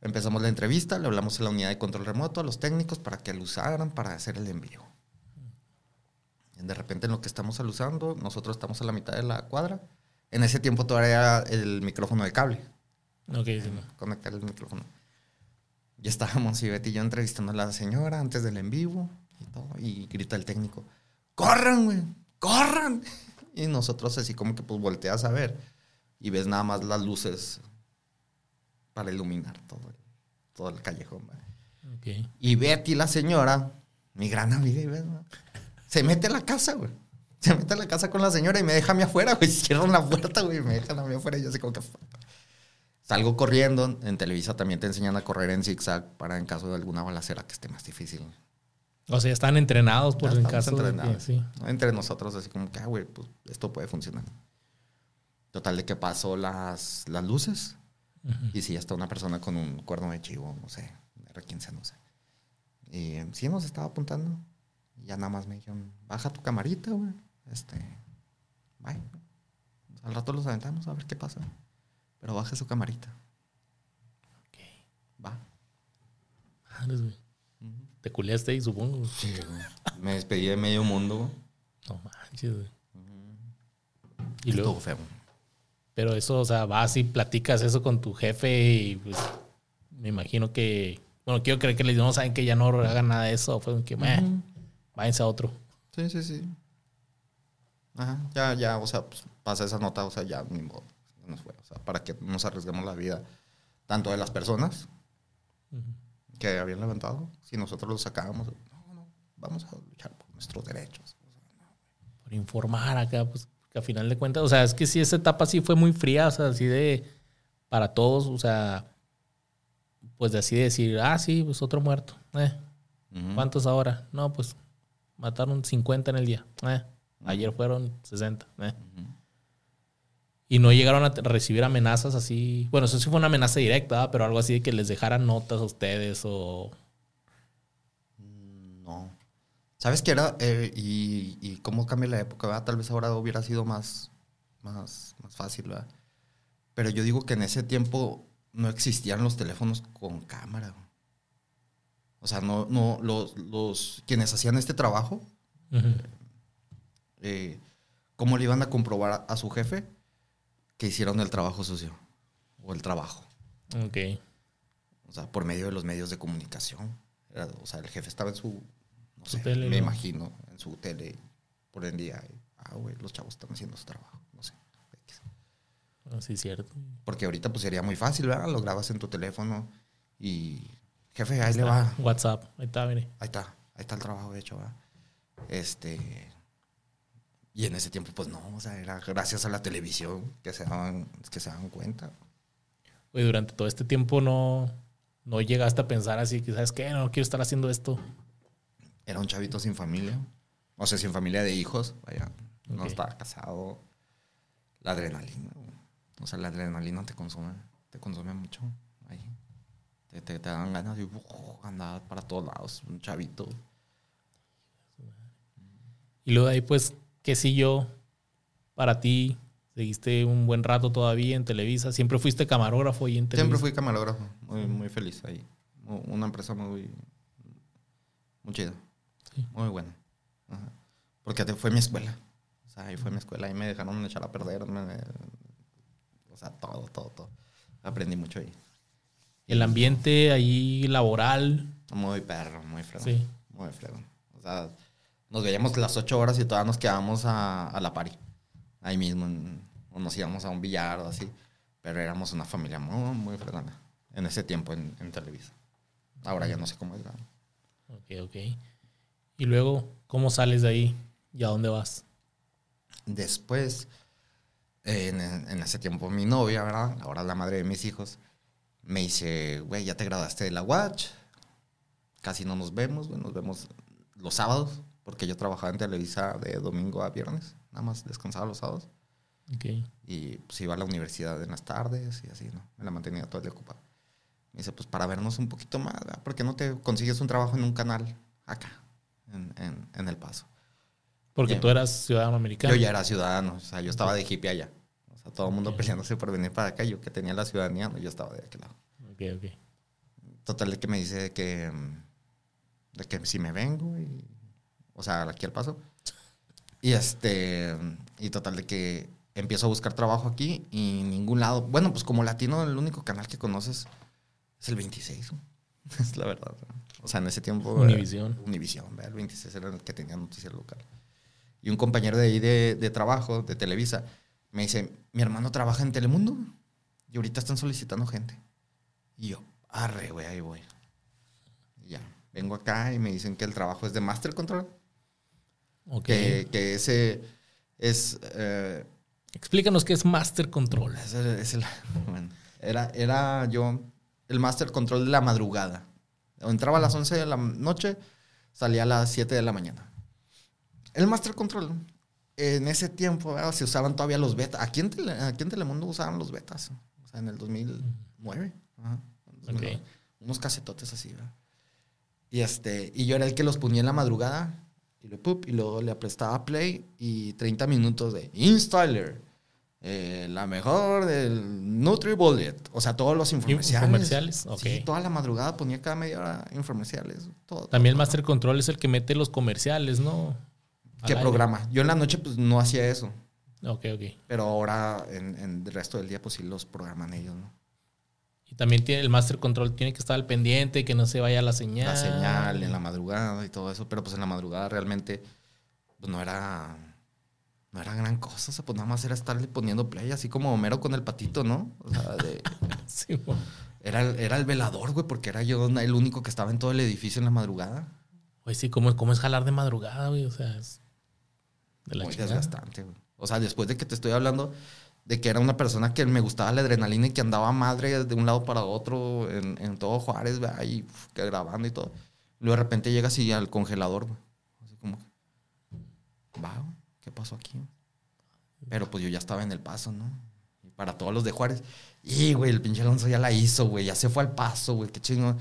B: Empezamos la entrevista, le hablamos a la unidad de control remoto, a los técnicos, para que lo usaran para hacer el envío. De repente, en lo que estamos usando, nosotros estamos a la mitad de la cuadra. En ese tiempo todavía era el micrófono de cable.
A: Ok, sí, no.
B: Conectar el micrófono. Ya estábamos, y Betty y yo entrevistando a la señora antes del en vivo y todo. Y grita el técnico: ¡Corran, güey! ¡Corran! Y nosotros, así como que, pues volteas a ver y ves nada más las luces para iluminar todo el, todo el callejón. güey.
A: Ok.
B: Y Betty, la señora, mi gran amiga, y ves, ¿no? se mete a la casa, güey. Se mete a la casa con la señora y me deja a mí afuera, güey. <laughs> Cierran la puerta, güey, y me dejan a mí afuera. Y yo así como que... Salgo corriendo. En Televisa también te enseñan a correr en zigzag para en caso de alguna balacera que esté más difícil.
A: O sea, están entrenados por
B: Ya
A: en caso de que,
B: entrenados.
A: sí.
B: Entre nosotros, así como que, ah, güey, pues esto puede funcionar. Total de que pasó las, las luces.
A: Ujú.
B: Y sí, hasta una persona con un cuerno de chivo, no sé, R15, no sé. Y sí nos estaba apuntando. Y ya nada más me dijeron, baja tu camarita, güey. Este, bye. Al rato los aventamos a ver qué pasa. Pero baje su camarita.
A: Ok.
B: Va.
A: Madres, güey. Te culeaste ahí, supongo.
B: Me despedí de medio mundo, güey.
A: No manches, güey. Y
B: Estuvo
A: luego,
B: feo.
A: Pero eso, o sea, vas y platicas eso con tu jefe y pues me imagino que, bueno, quiero creer que les no saben que ya no hagan nada de eso. Fue que, meh, váyanse a otro.
B: Sí, sí, sí. Ajá, ya, ya, o sea, pues, pasa esa nota, o sea, ya ni modo, se nos fue. O sea, para que nos arriesguemos la vida, tanto de las personas que habían levantado, si nosotros los sacábamos, no, no, vamos a luchar por nuestros derechos.
A: Por informar acá, pues que a final de cuentas, o sea, es que sí, esa etapa sí fue muy fría, o sea, así de, para todos, o sea, pues de así de decir, ah, sí, pues otro muerto. Eh. ¿Cuántos ahora? No, pues mataron 50 en el día. Eh, ayer fueron 60. Eh. Y no llegaron a recibir amenazas así. Bueno, eso sí fue una amenaza directa, pero algo así de que les dejaran notas a ustedes o.
B: Mm, No. ¿Sabes qué era? Eh, y, y cómo cambia la época, ¿verdad? Tal vez ahora hubiera sido más, más, más fácil, ¿verdad? Pero yo digo que en ese tiempo no existían los teléfonos con cámara. O sea, no, no, los, los, quienes hacían este trabajo,
A: Ujú.
B: eh, ¿cómo le iban a comprobar a, a su jefe que hicieron el trabajo sucio? O el trabajo.
A: Ok.
B: O sea, por medio de los medios de comunicación. Era- o sea, el jefe estaba en su, no
A: Su
B: sé,
A: tele,
B: me
A: ¿no?
B: imagino, en su tele por el día. ah, güey, los chavos están haciendo su trabajo. No sé.
A: Ah, Sí, cierto.
B: Porque ahorita pues sería muy fácil, ¿verdad? Lo grabas en tu teléfono y, jefe, ahí le va.
A: WhatsApp. Ahí está, mire.
B: Ahí está, ahí está el trabajo hecho, ¿verdad? Este... Y en ese tiempo, pues no, o sea, era gracias a la televisión que se daban, que se daban cuenta.
A: Oye, durante todo este tiempo no, no llegaste a pensar así, que sabes qué, no quiero estar haciendo esto.
B: Era un chavito sin familia. O sea, sin familia de hijos. Vaya, no estaba casado. La adrenalina. O sea, la adrenalina te consume. Te consume mucho. Ahí. Te, te, te dan ganas de andar para todos lados. Un chavito.
A: Y luego de ahí, pues, ¿qué siguió para ti? Seguiste un buen rato todavía en Televisa. Siempre fuiste camarógrafo y en Televisa.
B: Siempre fui camarógrafo. Muy, muy feliz ahí. Una empresa muy, muy chida.
A: Sí.
B: Muy buena. Ajá. Porque fue mi escuela. O sea, ahí fue mi escuela. Ahí me dejaron echar a perder. me- o sea, todo, todo, todo. Aprendí mucho ahí.
A: El ambiente ahí laboral.
B: Muy perro, muy fregón.
A: Sí.
B: Muy fregón. O sea, nos veíamos las ocho horas y todavía nos quedábamos a, a la pari. Ahí mismo. en- o nos íbamos a un billar o así. Pero éramos una familia muy, muy fregona. En ese tiempo en, en Televisa. Ahora ya no sé cómo es. ¿verdad?
A: Ok, ok. Y luego, ¿cómo sales de ahí? ¿Y a dónde vas?
B: Después, eh, en, en ese tiempo mi novia, ¿verdad? Ahora la madre de mis hijos, me dice, güey, ya te graduaste de la Watch. Casi no nos vemos, güey, nos vemos los sábados, porque yo trabajaba en Televisa de domingo a viernes, nada más descansaba los sábados.
A: Ok.
B: Y pues iba a la universidad en las tardes y así, ¿no? Me la mantenía todo el día ocupada. Me dice, pues para vernos un poquito más, ¿verdad? ¿por qué no te consigues un trabajo en un canal acá, en, en, en El Paso?
A: Porque tú eras ciudadano americano.
B: Yo ya era ciudadano, o sea, yo estaba de hippie allá. O sea, todo el mundo peleándose por venir para acá. Yo que tenía la ciudadanía, yo estaba de aquel lado.
A: Ok, ok.
B: Total de que me dice que, mm, de que si me vengo y, o sea, aquí al paso. Y este, y total de que empiezo a buscar trabajo aquí y ningún lado. Bueno, pues como latino, el único canal que conoces es el 26. <laughs> Es la verdad. O sea, en ese tiempo.
A: Univisión.
B: Univisión, ¿verdad? el 26 era el que tenía noticiero local. Y un compañero de ahí de, de trabajo, de Televisa, me dice, mi hermano trabaja en Telemundo y ahorita están solicitando gente. Y yo, arre, güey, ahí voy. Y ya, vengo acá y me dicen que el trabajo es de Master Control,
A: Ok.
B: que, que ese es... eh,
A: Explícanos qué es Master Control.
B: es el- es <laughs> el- bueno, era, era yo el Master Control de la madrugada. Entraba a las 11 de la noche, salía a las 7 de la mañana. El Master Control, en ese tiempo ¿verdad? se usaban todavía los betas. Aquí en, Tele- aquí en Telemundo usaban los betas. O sea, en el 2009. ajá, 2009.
A: Ok.
B: Unos casetotes así, ¿verdad? Y, este, y yo era el que los ponía en la madrugada. Y, lo, pup, y luego le aprestaba play y 30 minutos de Installer. Eh, la mejor del NutriBullet. O sea, todos los infomerciales.
A: Infomerciales, ok.
B: Sí, toda la madrugada ponía cada media hora infomerciales. Todo,
A: También el
B: todo,
A: Master Control es el que mete los comerciales, ¿no?
B: ¿Qué programa? Yo en la noche pues no hacía eso.
A: Ok, ok.
B: Pero ahora en, en el resto del día pues sí los programan ellos, ¿no?
A: Y también tiene el Master Control, tiene que estar al pendiente, que no se vaya la señal.
B: La señal en la madrugada y todo eso. Pero pues en la madrugada realmente pues no era... No era gran cosa, o sea, pues nada más era estarle poniendo play, así como Homero con el patito, ¿no? O sea, de- <laughs>
A: Sí, mo.
B: era, el, era el velador, güey, porque era yo el único que estaba en todo el edificio en la madrugada.
A: Güey, sí, ¿cómo, cómo es jalar de madrugada, güey? O sea, es de la
B: muy
A: chingada.
B: desgastante, güey. O sea, después de que te estoy hablando de que era una persona que me gustaba la adrenalina y que andaba madre de un lado para otro en, en todo Juárez, güey, ahí uf, que grabando y todo. Luego de repente llegas y al congelador, güey. Así como, va, güey, ¿qué pasó aquí? Pero pues yo ya estaba en el paso, ¿no? Y para todos los de Juárez. Y, güey, el pinche Alonso ya la hizo, güey, ya se fue al paso, güey, qué chingón.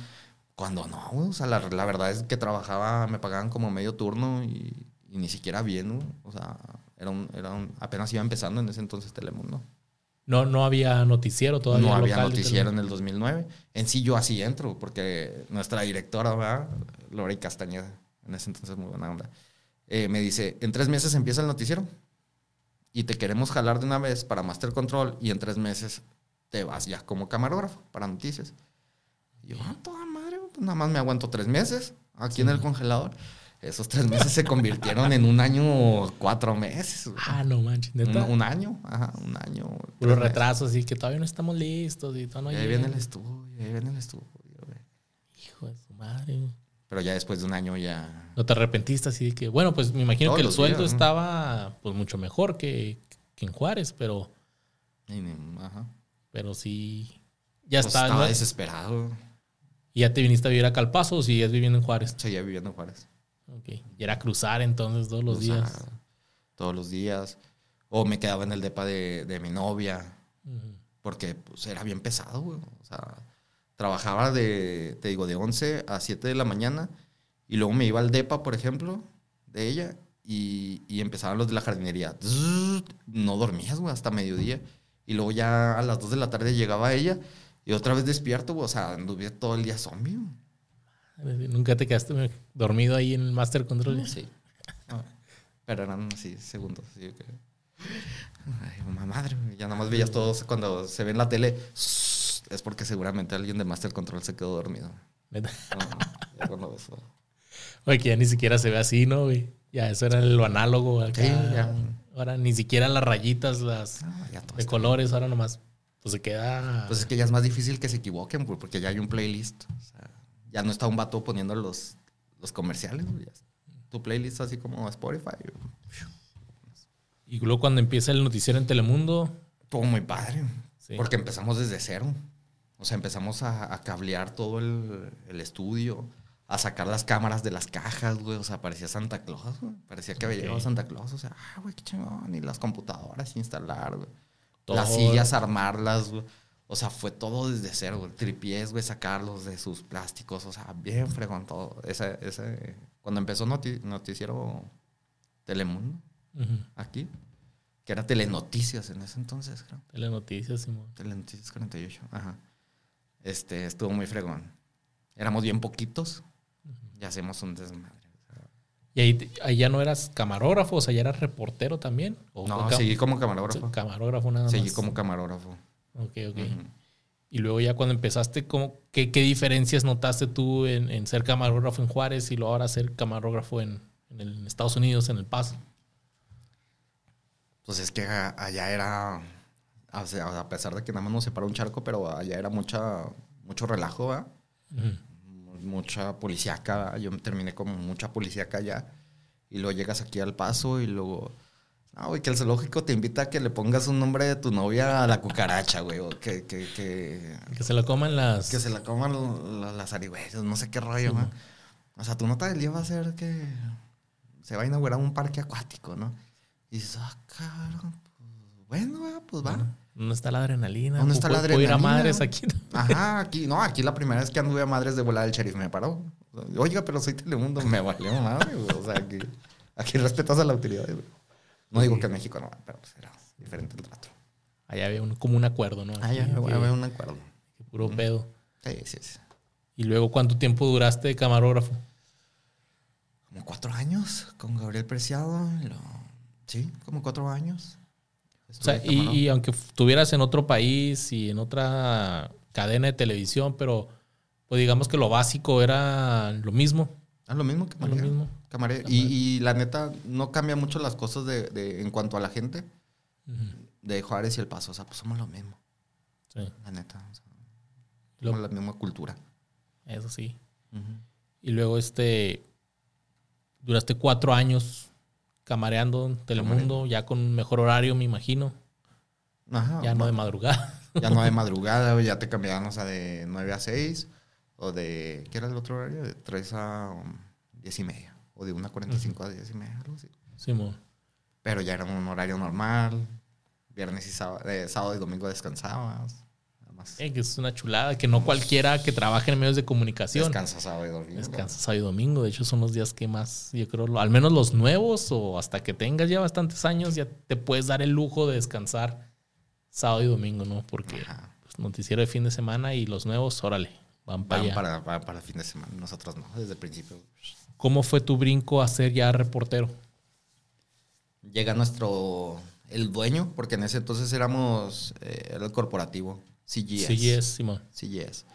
B: Cuando no, güey, o sea, la, la verdad es que trabajaba, me pagaban como medio turno y, y ni siquiera bien, güey. O sea, era un, era un, apenas iba empezando en ese entonces Telemundo.
A: No, no había noticiero todavía.
B: no había
A: local
B: noticiero en el 2009. En sí yo así entro, porque nuestra directora, ¿verdad? Lorey Castañeda, en ese entonces muy buena onda, eh, me dice, en tres meses empieza el noticiero y te queremos jalar de una vez para Master Control y en tres meses te vas ya como camarógrafo para noticias. Y yo, ah, toda madre, pues nada más me aguanto tres meses aquí en el congelador. Esos tres meses se convirtieron en un año o cuatro meses.
A: Ah, no manches,
B: un,
A: neta.
B: un año, ajá, un año.
A: Los retrasos y que todavía no estamos listos y todo no
B: ahí viene el estudio, ahí viene el estudio. güey.
A: Hijo de su madre.
B: Pero ya después de un año ya...
A: No te arrepentiste así de que, bueno, pues me imagino
B: Todos
A: que el sueldo
B: días, ¿no?
A: estaba pues mucho mejor que, que en Juárez, pero,
B: Ajá.
A: pero sí. Ya
B: Pues
A: está.
B: estaba
A: ¿no?
B: desesperado.
A: ¿Y ya te viniste a vivir a Calpaso o sigues viviendo en Juárez?
B: Seguía viviendo en Juárez.
A: Ok. Y era cruzar entonces todos los
B: sea,
A: días.
B: todos los días. O me quedaba en el depa de, de mi novia. Porque pues, era bien pesado, güey. O sea, trabajaba de, te digo, de 11 a 7 de la mañana. Y luego me iba al depa, por ejemplo, de ella. Y, y empezaban los de la jardinería. No dormías, güey, hasta mediodía. Y luego ya a las 2 de la tarde llegaba ella. Y otra vez despierto, güey. O sea, anduve todo el día zombie. güey.
A: ¿Nunca te quedaste dormido ahí en el Master Control?
B: Sí. Pero eran así, segundos. así que- Ay, mamá madre, ya nada más veías todos cuando se ve en la tele. Es porque seguramente alguien de Master Control se quedó dormido. No, ya cuando ves.
A: Oye, que ya ni siquiera se ve así, ¿no, güey? Ya, eso era lo análogo. Acá.
B: Sí, ya.
A: Ahora ni siquiera las rayitas, las
B: No,
A: de colores, ahora nomás. Pues se queda.
B: Pues es que ya es más difícil que se equivoquen, güey, porque ya hay un playlist. O sea, ya no está un vato poniendo los, los comerciales. güey. Tu playlist así como Spotify.
A: Y luego cuando empieza el noticiero en Telemundo.
B: Todo muy padre.
A: Sí.
B: Porque empezamos desde cero. O sea, empezamos a, a cablear todo el, el estudio, a sacar las cámaras de las cajas, güey. O sea, parecía Santa Claus, güey. Parecía que había
A: Ok.
B: llegado Santa Claus. O sea, ah, güey, qué chingón. Y las computadoras instalar, güey.
A: Todo.
B: Las sillas, armarlas, güey. O sea, fue todo desde cero, güey. Tripiés, güey, sacarlos de sus plásticos. O sea, bien fregón todo. Ese, ese, cuando empezó noti- Noticiero Telemundo, aquí, que era Telenoticias en ese entonces, creo.
A: Telenoticias, Simón.
B: Telenoticias 48, ajá. Este, estuvo muy fregón. Éramos bien poquitos y hacemos un desmadre.
A: ¿Y ahí, ahí ya no eras camarógrafo? O sea, ¿ya eras reportero también? ¿O
B: No,
A: cam-
B: seguí como camarógrafo.
A: Camarógrafo nada
B: Seguí
A: más.
B: como camarógrafo.
A: Ok, ok. Y luego ya cuando empezaste, ¿cómo, qué, qué diferencias notaste tú en, en ser camarógrafo en Juárez y luego ahora ser camarógrafo en, en el- en Estados Unidos, en El Paso?
B: Pues es que allá era, a pesar de que nada más nos separó un charco, pero allá era mucha, mucho relajo.
A: Ujú.
B: mucha policíaca. ¿va? Yo terminé como mucha policíaca allá. Y luego llegas aquí al paso y luego... No, güey, que el zoológico te invita a que le pongas un nombre de tu novia a la cucaracha, güey. O que, que, que,
A: Que se lo coman las...
B: que se la coman la- las arigüeyas, no sé qué rollo, ¿va? O sea, tu nota del día va a ser que se va a inaugurar un parque acuático, ¿no? Y dices, ah, cabrón, pues, bueno, va, pues va.
A: ¿Dónde está la adrenalina?
B: ¿Dónde está la
A: ¿Puedo- puedo ir a
B: adrenalina?
A: madres aquí?
B: Ajá, aquí, no, aquí la primera vez que anduve a madres de volada el sheriff me paró. Oiga, pero soy Telemundo, me valió madre, güey. O sea, aquí, aquí respetas a la autoridad, güey. No digo que en México no, pero pues era diferente el trato.
A: Allá había un- como un acuerdo, ¿no? Que-
B: había un acuerdo.
A: puro pedo.
B: Sí, sí, sí.
A: ¿Y luego cuánto tiempo duraste de camarógrafo?
B: Como cuatro años con Gabriel Preciado. lo- Sí, como cuatro años.
A: O sea, y, aunque estuvieras en otro país y en otra cadena de televisión, pero pues digamos que lo básico era lo mismo.
B: Ah, lo mismo que
A: lo mismo.
B: Camarero. Y, y la neta, no cambia mucho las cosas de, de- en cuanto a la gente de Juárez y El Paso. O sea, pues somos lo mismo,
A: Sí,
B: la neta. o sea,
A: Lo-
B: somos la misma cultura.
A: eso sí. Y luego este duraste cuatro años camareando en Telemundo, ya con mejor horario, me imagino.
B: Ajá,
A: Ya no de
B: ma-
A: madrugada.
B: ya no de <laughs> madrugada, ya te cambiaban, o sea, de 9 a 6, o de, ¿qué era el otro horario? De 3 a um, 10 y media, o de 1.45 a 10 y media, algo así.
A: Simón.
B: Pero ya era un horario normal, viernes y sábado, eh, sábado y domingo descansabas, más.
A: Eh, que es una chulada, que no cualquiera que trabaje en medios de comunicación.
B: Descansa sábado y domingo.
A: Descansa sábado y domingo. De hecho, son los días que más, yo creo, lo- al menos los nuevos o hasta que tengas ya bastantes años, ya te puedes dar el lujo de descansar sábado y domingo, ¿no? Porque pues, noticiero de fin de semana y los nuevos, órale, van para
B: Van
A: allá.
B: para, para, para el fin de semana, nosotros no, desde el principio.
A: ¿Cómo fue tu brinco a ser ya reportero?
B: Llega nuestro, el dueño, porque en ese entonces éramos, eh, era el corporativo, CGS.
A: Sí, es, Simón.
B: CGS.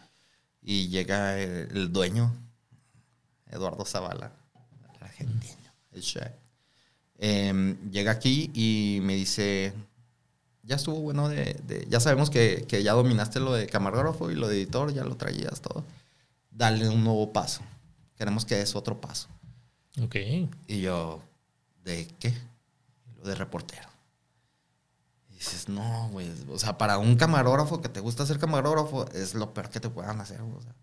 B: Y llega el, el dueño, Eduardo Zavala, el argentino, el chef. Em, llega aquí y me dice, ya estuvo bueno de, de- ya sabemos que, que ya dominaste lo de camarógrafo y lo de editor, ya lo traías todo. Dale un nuevo paso. Queremos que des otro paso.
A: Ok.
B: Y yo, ¿de qué? Lo de reportero. Dices, no, güey. O sea, para un camarógrafo que te gusta ser camarógrafo, es lo peor que te puedan hacer. O, sea.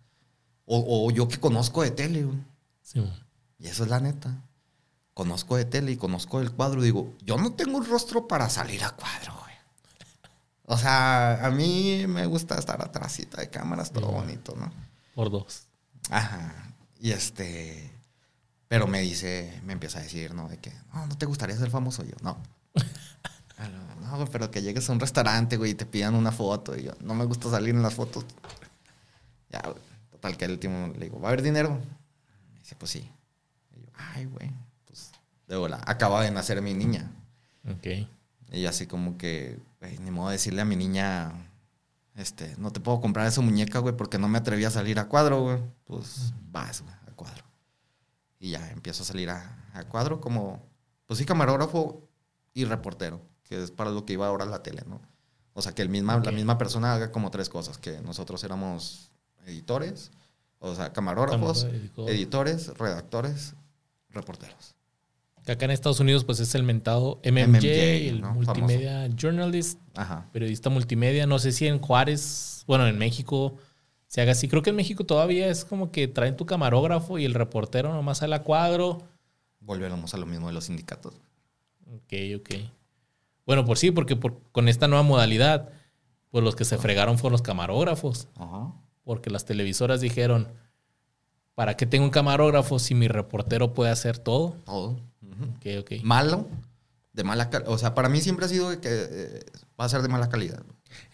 B: o, o yo que conozco de tele, güey.
A: Simón.
B: Y eso es la neta. Conozco de tele y conozco el cuadro. Digo, yo no tengo un rostro para salir a cuadro, güey. O sea, a mí me gusta estar atrásita de cámaras, todo bonito, ¿no?
A: Por dos.
B: Ajá. Y este. Pero me dice, me empieza a decir, ¿no? De que, no, no te gustaría ser famoso yo. No. <laughs> No, güey, pero que llegues a un restaurante, güey, y te pidan una foto. Y yo, no me gusta salir en las fotos. Ya, güey. Total, que el último le digo, ¿va a haber dinero? Me dice, pues sí. Y yo, ay, güey. Pues, de bola. Acaba de nacer mi niña.
A: Ok.
B: Y así como que, güey, ni modo de decirle a mi niña, este, no te puedo comprar esa muñeca, güey, porque no me atreví a salir a cuadro, güey. Pues vas, güey, a cuadro. Y ya empiezo a salir a, a cuadro como, pues sí, camarógrafo y reportero, que es para lo que iba ahora la tele, ¿no? O sea, que el misma,
A: Ok.
B: la misma persona haga como tres cosas, que nosotros éramos editores, o sea, camarógrafos,
A: Camarógrafo, editor.
B: editores, redactores, reporteros.
A: Que acá en Estados Unidos, pues es el mentado MMJ,
B: MMJ,
A: el
B: ¿no?
A: Multimedia Journalist,
B: Ajá.
A: periodista multimedia. No sé si en Juárez, bueno, en México se haga así. Creo que en México todavía es como que traen tu camarógrafo y el reportero nomás a la cuadro.
B: Volvemos a lo mismo de los sindicatos.
A: Ok, ok. Bueno, por sí, porque por- con esta nueva modalidad, pues los que se fregaron fueron los camarógrafos.
B: Ajá.
A: Porque las televisoras dijeron, ¿para qué tengo un camarógrafo si mi reportero puede hacer todo?
B: Todo. Ujú.
A: Ok, ok.
B: Malo, de mala calidad. O sea, para mí siempre ha sido que eh, va a ser de mala calidad.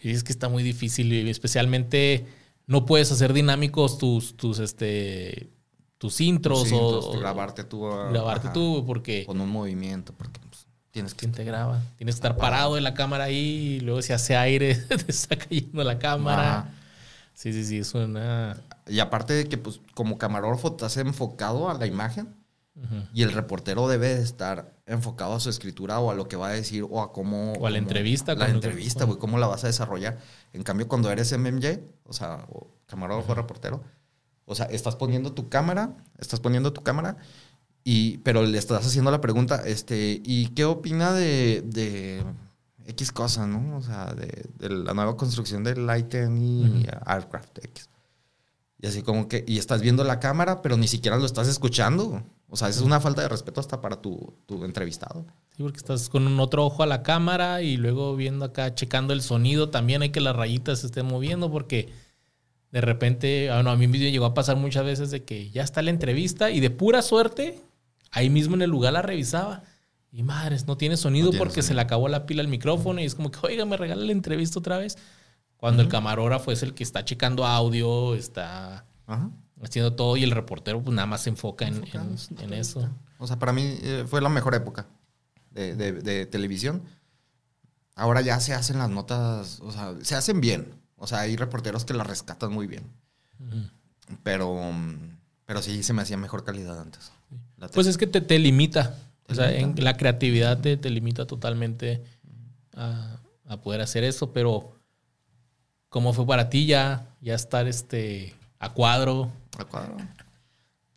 A: Y es que está muy difícil, y especialmente no puedes hacer dinámicos tus, tus, este, tus intros,
B: Tus intros,
A: o, o
B: grabarte tú. a-
A: grabarte
B: ajá,
A: tú, porque
B: Con un movimiento, porque pues, tienes que...
A: ¿quién te graba? Tienes que estar parado en la cámara ahí y luego si hace aire <laughs> te está cayendo la cámara.
B: Ajá.
A: Sí, sí, sí, es una...
B: Y aparte de que, pues, como camarógrafo estás enfocado a la imagen
A: Ujú.
B: y el reportero debe de estar enfocado a su escritura o a lo que va a decir o a cómo...
A: O a la
B: cómo-
A: entrevista,
B: La entrevista, güey, cómo la vas a desarrollar. En cambio, cuando eres MMJ, o sea, o camarógrafo, reportero, o sea, estás poniendo tu cámara, estás poniendo tu cámara, y, pero le estás haciendo la pregunta, este, ¿y qué opina de, de X cosa, no? O sea, de, de la nueva construcción del I-10 y. Aircraft X. Y así como que, y estás viendo la cámara, pero ni siquiera lo estás escuchando. O sea, esa es una falta de respeto hasta para tu, tu entrevistado.
A: Sí, porque estás con un otro ojo a la cámara y luego viendo acá, checando el sonido. También hay que las rayitas se estén moviendo porque de repente, ah, bueno, a mí me llegó a pasar muchas veces de que ya está la entrevista y de pura suerte, ahí mismo en el lugar la revisaba. Y madres, no tiene sonido
B: No tiene
A: porque se le acabó la pila al micrófono y es como que, oiga, me regala la entrevista otra vez. Cuando el camarógrafo es el que está checando audio, está haciendo todo y el reportero pues nada más se enfoca en, eso.
B: O sea, para mí eh, fue la mejor época de, de- de televisión. Ahora ya se hacen las notas, o sea, se hacen bien. O sea, hay reporteros que las rescatan muy bien. Pero, mm, pero sí se me hacía mejor calidad antes.
A: Pues es que te, te limita.
B: Te
A: o sea,
B: limita.
A: en la creatividad te, te limita totalmente a, a poder hacer eso. Pero, ¿cómo fue para ti ya, ya estar este, a cuadro?
B: A cuadro.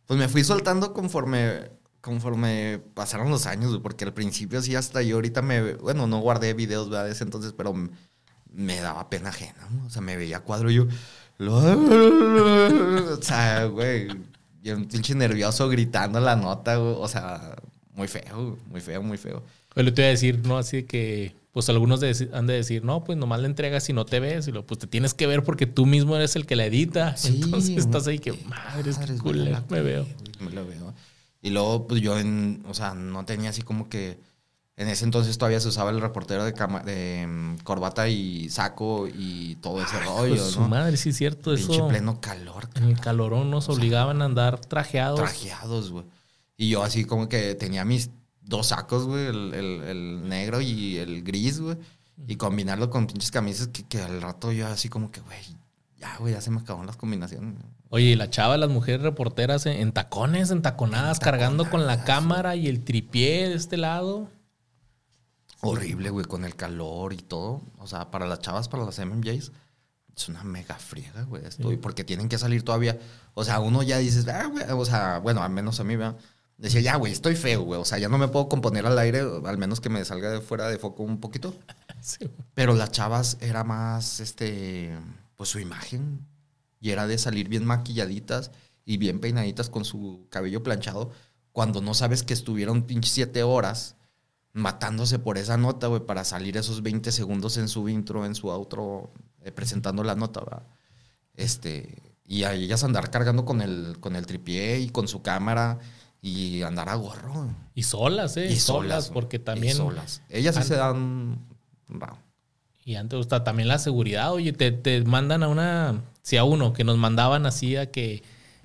B: Pues me fui soltando conforme, conforme pasaron los años, porque al principio sí hasta yo ahorita me, bueno, no guardé videos ¿verdad? de ese entonces, pero me daba pena ajena, ¿no? O sea, me veía a cuadro y yo, <laughs> o sea, güey, yo un pinche nervioso gritando la nota, güey, o sea, muy feo, muy feo, muy feo.
A: Le te iba a decir, ¿no? Así que, pues algunos de- han de decir, no, pues nomás la entregas y no te ves. Y lo, pues te tienes que ver porque tú mismo eres el que la edita. <laughs>
B: Sí,
A: Entonces estás ahí que, madres, qué cool me veo.
B: Me lo veo. Y luego, pues yo, en, o sea, no tenía así como que. En ese entonces todavía se usaba el reportero de, cama- de mm, corbata y saco y todo ese rollo,
A: Pues su madre, sí es cierto.
B: Pinche
A: Eso,
B: pleno calor,
A: en el calorón nos obligaban a andar trajeados.
B: trajeados, güey. Y yo así como que tenía mis dos sacos, güey, el, el- el negro y el gris, güey. Y combinarlo con pinches camisas que, que al rato yo así como que, güey, ya, güey, ya se me acabaron las combinaciones.
A: Oye, y la chava, las mujeres reporteras en, en tacones, en taconadas, cargando con la cámara y el tripié de este lado.
B: Horrible, güey, con el calor y todo. O sea, para las chavas, para las MMJs, es una mega friega, güey, esto. Y porque tienen que salir todavía. O sea, uno ya dices, ah, güey, o sea, bueno, al menos a mí, ¿verdad? Decía, ya, güey, estoy feo, güey. O sea, ya no me puedo componer al aire, al menos que me salga de fuera de foco un poquito. <laughs>
A: Sí.
B: Pero las chavas era más, este, pues su imagen. Y era de salir bien maquilladitas y bien peinaditas con su cabello planchado. Cuando no sabes que estuvieron pinches siete horas matándose por esa nota, güey, para salir esos 20 segundos en su intro, en su outro, eh, presentando la nota, ¿verdad? Este, y a ellas andar cargando con el, con el tripié y con su cámara y andar a gorro.
A: Y solas, ¿eh?
B: Y
A: solas, porque
B: y
A: también.
B: solas. Ellas sí se dan... wow.
A: Y antes está también la seguridad. Oye, te, te mandan a una. Si a uno, que nos mandaban así a que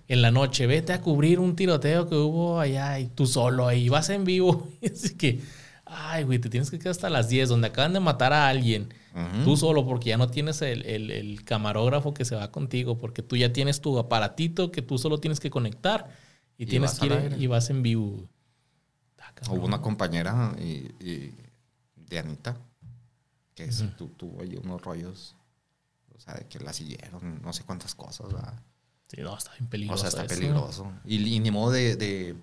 A: en la noche, vete a cubrir un tiroteo que hubo allá y tú solo ahí vas en vivo. <laughs> Así que, ay, güey, te tienes que quedar hasta las 10, donde acaban de matar a alguien.
B: Ujú.
A: Tú solo, porque ya no tienes el, el- el camarógrafo que se va contigo, porque tú ya tienes tu aparatito que tú solo tienes que conectar y,
B: Y
A: tienes que ir y vas en vivo. Cabrón.
B: Hubo una compañera y, y- de Anita que sí tu- tuvo ahí unos rollos, o sea, de que la siguieron, no sé cuántas cosas, ¿verdad?
A: Sí, no, está bien
B: O
A: peligroso.
B: sea, está
A: eso.
B: peligroso. Y, y ni modo de, de-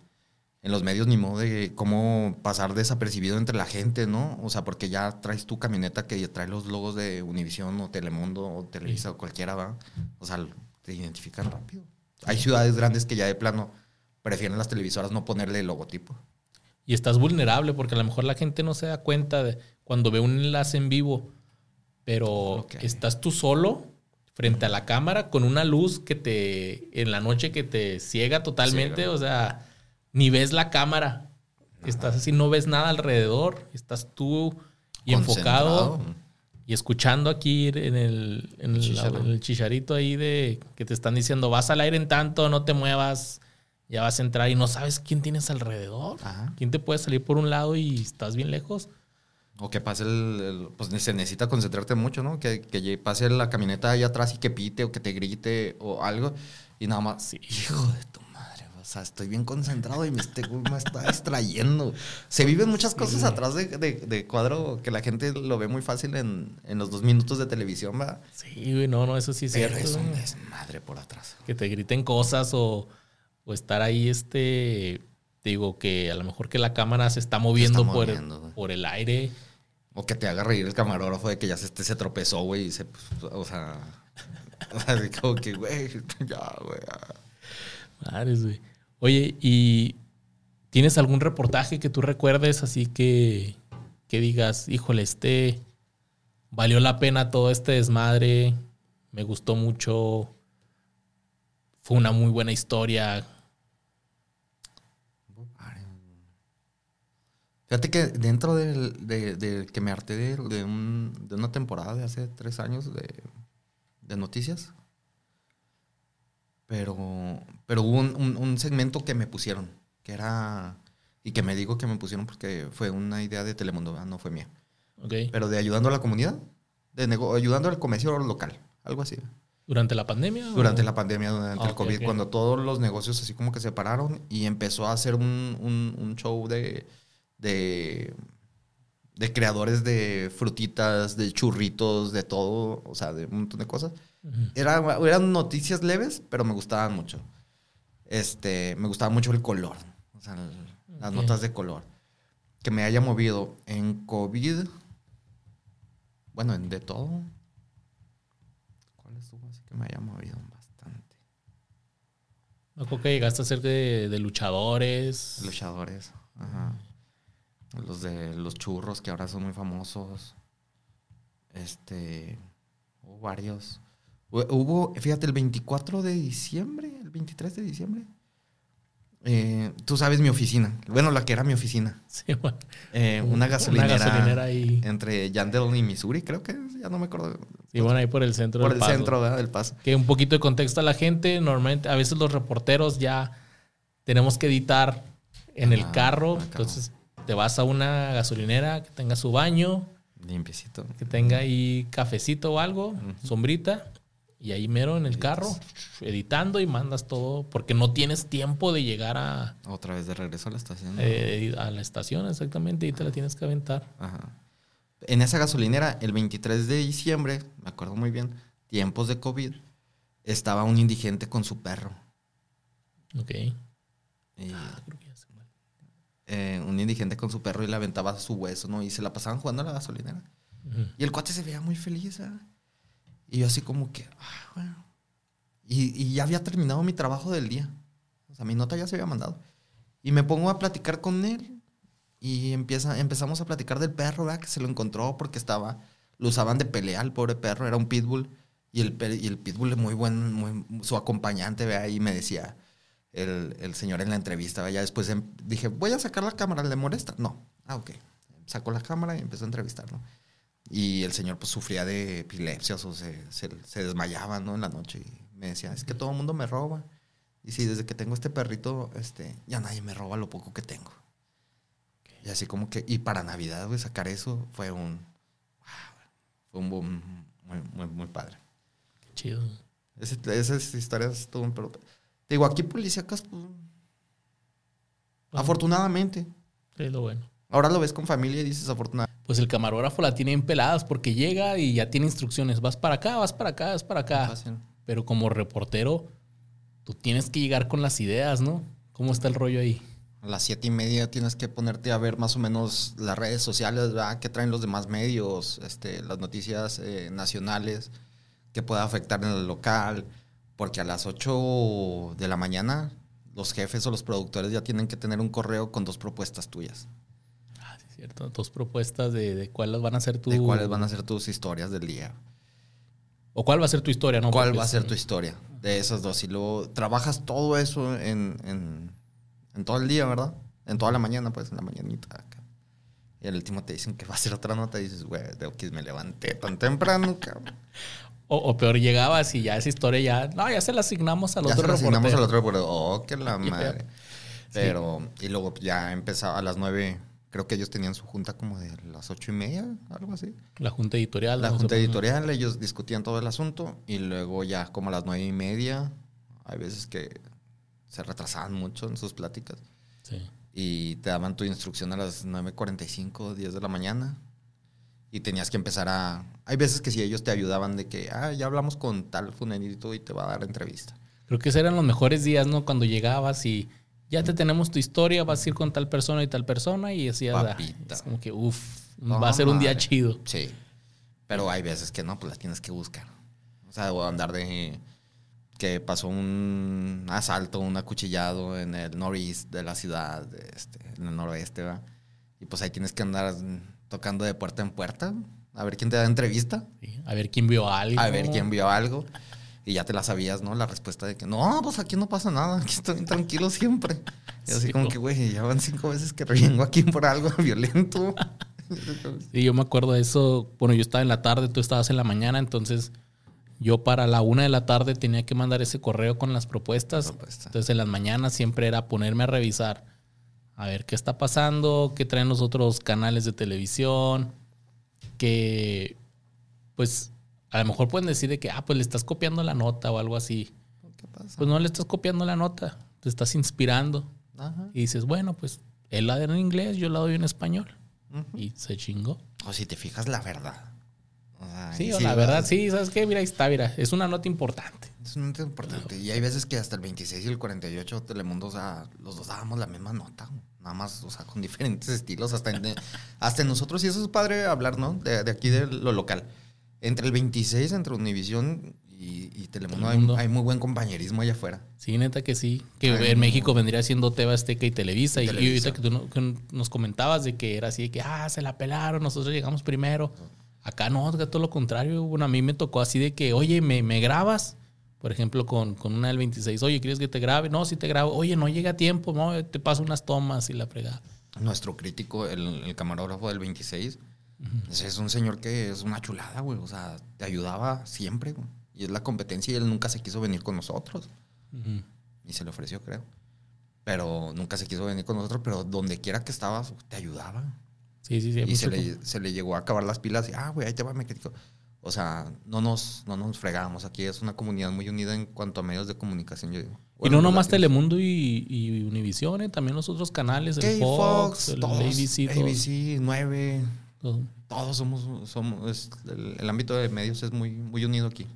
B: en los medios, ni modo de cómo pasar desapercibido entre la gente, ¿no? O sea, porque ya traes tu camioneta que trae los logos de Univisión o Telemundo o Televisa o cualquiera, ¿va? O sea, te identifican rápido. Hay ciudades grandes que ya de plano prefieren las televisoras no ponerle el logotipo.
A: Y estás vulnerable porque a lo mejor la gente no se da cuenta de cuando ve un enlace en vivo, pero estás tú solo frente a la cámara con una luz que te, en la noche que te ciega totalmente,
B: Ciega.
A: o sea, ni ves la cámara. Estás así, no ves nada alrededor, estás tú y enfocado y escuchando aquí en el, en el-
B: Chícharo.
A: en el chicharito ahí de que te están diciendo, vas al aire en tanto, no te muevas, ya vas a entrar y no sabes quién tienes alrededor.
B: Ajá.
A: ¿Quién te puede salir por un lado y estás bien lejos?
B: O que pase el, el- Pues se necesita concentrarte mucho, ¿no? Que, que pase la camioneta ahí atrás y que pite o que te grite o algo. Y nada más. Hijo de tu sea, estoy bien concentrado y me, este me está distrayendo. Se viven muchas cosas atrás de, de- de cuadro que la gente lo ve muy fácil en, en los dos minutos de televisión, ¿verdad?
A: Sí, güey, no, no, eso sí es
B: Pero
A: cierto.
B: es un desmadre por atrás.
A: que te griten cosas o, o estar ahí, este, te digo, que a lo mejor que la cámara se está moviendo,
B: está
A: por,
B: güey.
A: por el aire.
B: O que te haga reír el camarógrafo de que ya se, este se tropezó, güey, y se. pues, o sea. <laughs> O sea, como que, güey, <laughs> ya, güey.
A: Madres, güey. Oye, ¿y tienes algún reportaje que tú recuerdes así que, que digas, híjole, este valió la pena todo este desmadre, me gustó mucho, fue una muy buena historia?
B: Fíjate que dentro del, de, que me harté de, de, un- de una temporada de hace tres años de noticias, pero, pero hubo un, un- un segmento que me pusieron, que era, y que me digo que me pusieron porque fue una idea de Telemundo, ¿verdad? no fue mía,
A: ¿Ok?
B: pero de ayudando a la comunidad, de nego- ayudando al comercio local, algo así.
A: ¿Durante la pandemia?
B: Durante
A: o-
B: la pandemia, durante
A: Ah,
B: el
A: ok,
B: COVID, cuando todos los negocios así como que se pararon y empezó a hacer un, un- un show de, de, de creadores de frutitas, de churritos, de todo, o sea, de un montón de cosas. Era, eran noticias leves, pero me gustaban mucho. Este, me gustaba mucho el color, o sea, el- las notas de color. Que me haya movido en COVID, bueno, en de todo. ¿Cuál estuvo así que me haya movido bastante?
A: Me acuerdo que llegaste a ser de, de luchadores.
B: Luchadores, ajá. Los de los churros que ahora son muy famosos. Este, hubo varios. Hu- Hubo, fíjate, el 24 de diciembre, el 23 de diciembre. eh, tú sabes mi oficina. Bueno, la que era mi oficina. <laughs>
A: Sí, bueno.
B: Eh, una gasolinera.
A: gasolinera ahí.
B: Entre Yandel y Missouri, creo que ya no me acuerdo.
A: Sí, bueno, ahí por el centro
B: por
A: del
B: el
A: Paso.
B: centro ¿verdad? del paso.
A: Que un poquito de contexto a la gente. Normalmente, a veces los reporteros ya tenemos que editar en el carro. Entonces, te vas a una gasolinera que tenga su baño,
B: Limpiecito.
A: que tenga ahí cafecito o algo, sombrita. Y ahí mero en el carro, editando y mandas todo. Porque no tienes tiempo de llegar a,
B: Otra vez de regreso a la estación.
A: eh, a la estación, exactamente. Y te la tienes que aventar.
B: Ajá. En esa gasolinera, el 23 de diciembre, me acuerdo muy bien, tiempos de COVID, estaba un indigente con su perro.
A: Ok.
B: Y,
A: Ah, creo que.
B: Eh, un indigente con su perro y le aventaba su hueso, ¿no? Y se la pasaban jugando a la gasolinera. Y el cuate se veía muy feliz, ¿verdad? Y yo así como que, ah, bueno. Y, y ya había terminado mi trabajo del día. O sea, mi nota ya se había mandado. Y me pongo a platicar con él. Y empieza, empezamos a platicar del perro, ¿verdad? Que se lo encontró porque estaba, lo usaban de pelea el pobre perro, era un pitbull. Y el, y el pitbull es muy buen, muy, su acompañante, ¿verdad? Y me decía el, el señor en la entrevista. Ya después em- dije, voy a sacar la cámara, ¿le molesta? No. Ah, ok. Sacó la cámara y empezó a entrevistarlo. Y el señor pues sufría de epilepsias o se, se, se desmayaba, ¿no? En la noche. Y me decía, es que todo el mundo me roba. Y sí, desde que tengo este perrito, este, ya nadie me roba lo poco que tengo. Y así como que, y para Navidad, güey, sacar eso fue un, wow, fue un boom muy, muy, muy padre.
A: Qué chido.
B: Ese- esas historias estuvo, pero, te digo, aquí policíacas, pues,
A: Bueno,
B: afortunadamente.
A: Es lo bueno.
B: Ahora lo ves con familia y dices afortunadamente.
A: Pues el camarógrafo la tiene en peladas porque llega y ya tiene instrucciones. Vas para acá, vas para acá, vas para acá.
B: Fácil.
A: Pero como reportero, tú tienes que llegar con las ideas, ¿no? ¿Cómo está el rollo ahí?
B: A las siete y media tienes que ponerte a ver más o menos las redes sociales, ¿verdad? ¿Qué traen los demás medios? Este, las noticias eh, nacionales, que pueda afectar en el local. Porque a las 8 de la mañana los jefes o los productores ya tienen que tener un correo con dos propuestas tuyas.
A: Ah, sí, es cierto. Dos propuestas de, de cuáles van a ser tu.
B: De cuáles van a ser tus historias del día.
A: ¿O cuál va a ser tu historia, no?
B: ¿Cuál
A: Porque
B: va a ser
A: sí.
B: tu historia de esas dos? Y luego trabajas todo eso en, en, en todo el día, ¿verdad? En toda la mañana, pues, en la mañanita. acá. Y al último te dicen que va a ser otra nota y dices, güey, de que me levanté tan temprano, cabrón. <laughs>
A: O, o peor, llegabas y ya esa historia ya... No, ya se la asignamos al
B: Ya
A: otro
B: se lo asignamos al otro reportero. Oh, que la madre. Pero, y luego ya empezaba a las nueve. Creo que ellos tenían su junta como de las ocho y media, algo así.
A: La junta editorial.
B: La junta editorial, ellos discutían todo el asunto y luego ya como a las nueve y media, hay veces que se retrasaban mucho en sus pláticas
A: Sí.
B: y te daban tu instrucción a las 9.45, 10 de la mañana y tenías que empezar a... Hay veces que si ellos te ayudaban de que, ah, ya hablamos con tal funerito y te va a dar entrevista.
A: Creo que esos eran los mejores días, ¿no? Cuando llegabas y ya te tenemos tu historia, vas a ir con tal persona y tal persona y decías,
B: Papita.
A: es como que, uff,
B: No,
A: va a ser un día
B: madre.
A: chido.
B: Sí. Pero hay veces que no, pues las tienes que buscar. O sea, o andar de que pasó un asalto, un acuchillado en el noreste de la ciudad, este, en el noroeste, ¿va? Y pues ahí tienes que andar tocando de puerta en puerta, a ver quién te da entrevista,
A: Sí, A ver quién vio algo.
B: a ver quién vio algo. Y ya te la sabías, ¿no? La respuesta de que no, pues aquí no pasa nada, aquí estoy tranquilo siempre. Y así
A: Sí,
B: como que, güey, ya van cinco veces que vengo aquí por algo <laughs> violento. <laughs>
A: Sí, yo me acuerdo de eso. Bueno, yo estaba en la tarde, tú estabas en la mañana, entonces yo para la una de la tarde tenía que mandar ese correo con las propuestas.
B: Propuesta.
A: Entonces en las mañanas siempre era ponerme a revisar, a ver qué está pasando, qué traen los otros canales de televisión, que pues a lo mejor pueden decir de que, ah, pues le estás copiando la nota o algo así.
B: ¿Qué pasa?
A: Pues no le estás copiando la nota, te estás inspirando.
B: Ajá.
A: Y dices, bueno, pues él la da en inglés, yo la doy en español. Y se chingó.
B: O si te fijas, la verdad. O sea,
A: Sí, o
B: sí,
A: la verdad, sí, ¿sabes qué? Mira, ahí está, mira, es una nota importante.
B: Es un importante. Y hay veces que hasta el 26 y el 48 Telemundo, o sea, los dos dábamos la misma nota. Nada más, o sea, con diferentes estilos. Hasta en, hasta en nosotros, y eso es padre hablar, ¿no? De, de aquí de lo local. Entre el 26, entre Univisión y, y Telemundo, hay,
A: Telemundo.
B: hay muy buen compañerismo allá afuera.
A: Sí, neta que sí. Que
B: Ay,
A: en
B: no.
A: México vendría siendo Teba Azteca y Televisa. Y, y ahorita que tú no- que nos comentabas de que era así, de que, ah, se la pelaron, nosotros llegamos primero. Acá no, todo lo contrario. Bueno, a mí me tocó así de que, oye, ¿me, me grabas? Por ejemplo, con, con una del 26. Oye, ¿quieres que te grabe? No, sí te grabo. Oye, no llega a tiempo. No, te paso unas tomas y la fregada.
B: Nuestro crítico, el, el camarógrafo del 26, ese es un señor que es una chulada, güey. O sea, te ayudaba siempre, güey. Y es la competencia y él nunca se quiso venir con nosotros.
A: Ujú.
B: Y se le ofreció, creo. Pero nunca se quiso venir con nosotros, pero donde quiera que estabas, te ayudaba.
A: Sí, sí, sí.
B: y se le, se le llegó a acabar las pilas y, ah, güey, ahí te va, me critico. O sea, no nos, no nos fregábamos. Aquí es una comunidad muy unida en cuanto a medios de comunicación, yo digo.
A: Y no nomás
B: latinos.
A: Telemundo y, y Univision, eh, también los otros canales, el Fox, el
B: todos,
A: ABC, todo-
B: ABC, 9,
A: todo.
B: todos somos, somos es- el, el ámbito de medios es muy, muy unido aquí.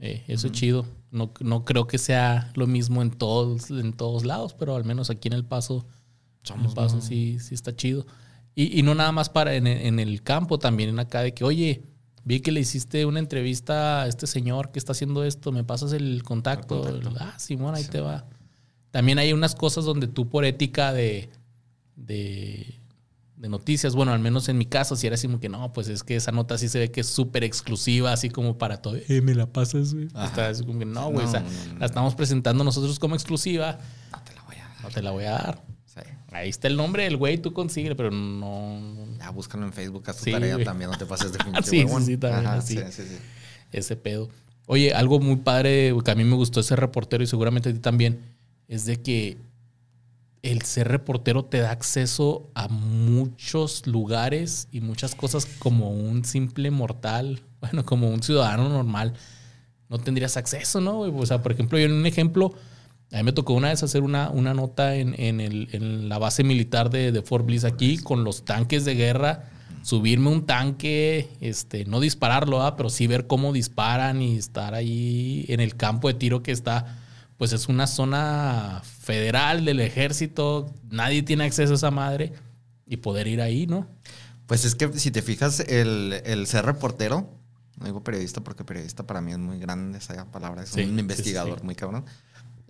A: Eh, eso es chido. No, no creo que sea lo mismo en todos, en todos lados, pero al menos aquí en El Paso, en
B: Somos
A: el Paso
B: muy-
A: sí, sí está chido. Y, y no nada más para en, en el campo, también acá de que, oye, vi que le hiciste una entrevista a este señor que está haciendo esto, me pasas el contacto.
B: El.
A: Ah, Simón, ahí
B: Sí.
A: te va. También hay unas cosas donde tú por ética de, de, de noticias, bueno, al menos en mi caso, si era así como que no, pues es que esa nota sí se ve que es súper exclusiva, así como para todo. Eh, me la pasas, güey. Está así como que no, güey. o sea,
B: No, no, no.
A: la estamos presentando nosotros como exclusiva,
B: No te la voy a dar.
A: no te la voy a dar. Ahí está el nombre del güey, tú consíguele, pero no.
B: Ya búscalo en Facebook, haz tu
A: Sí,
B: tarea
A: güey.
B: también, no te pases de <laughs> pinche
A: Sí, sí, sí, también
B: Ajá,
A: así.
B: sí, sí, sí.
A: ese pedo. Oye, algo muy padre que a mí me gustó ese reportero y seguramente a ti también, es de que el ser reportero te da acceso a muchos lugares y muchas cosas como un simple mortal, <laughs> bueno, como un ciudadano normal, no tendrías acceso, ¿no? O sea, por ejemplo, yo en un ejemplo, a mí me tocó una vez hacer una, una nota en, en el- en la base militar de, de Fort Bliss aquí con los tanques de guerra subirme un tanque, este, no dispararlo, ¿ah? pero sí ver cómo disparan y estar ahí en el campo de tiro que está, pues es una zona federal del ejército, nadie tiene acceso a esa madre y poder ir ahí, ¿no?
B: Pues es que si te fijas, el, el ser reportero, no digo periodista porque periodista para mí es muy grande esa palabra, es
A: Sí,
B: un
A: sí,
B: investigador
A: sí.
B: muy cabrón.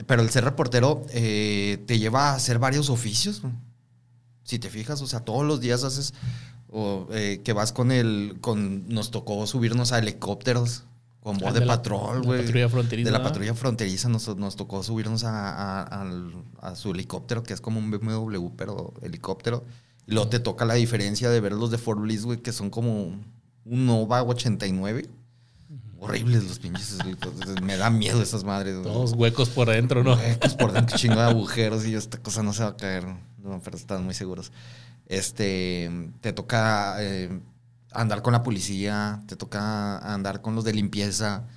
B: Pero el ser reportero eh, te lleva a hacer varios oficios. güey. Si te fijas, o sea, todos los días haces, o eh, que vas con el, con, nos tocó subirnos a helicópteros Con
A: Ah,
B: voz
A: de
B: de
A: la-
B: patrol,
A: la
B: güey.
A: patrulla fronteriza,
B: De la patrulla fronteriza nos, nos tocó subirnos a, a- al- a su helicóptero, que es como un BMW, pero helicóptero. Y luego te toca la diferencia de ver los de Fort Bliss, güey, que son como un Nova 89. Horribles los pinches. Me da miedo esas madres.
A: Todos huecos por dentro, ¿no?
B: Huecos por dentro, chingo de agujeros y yo, esta cosa no se va a caer. No, pero están muy seguros. Este, te toca eh, andar con la policía, te toca andar con los de limpieza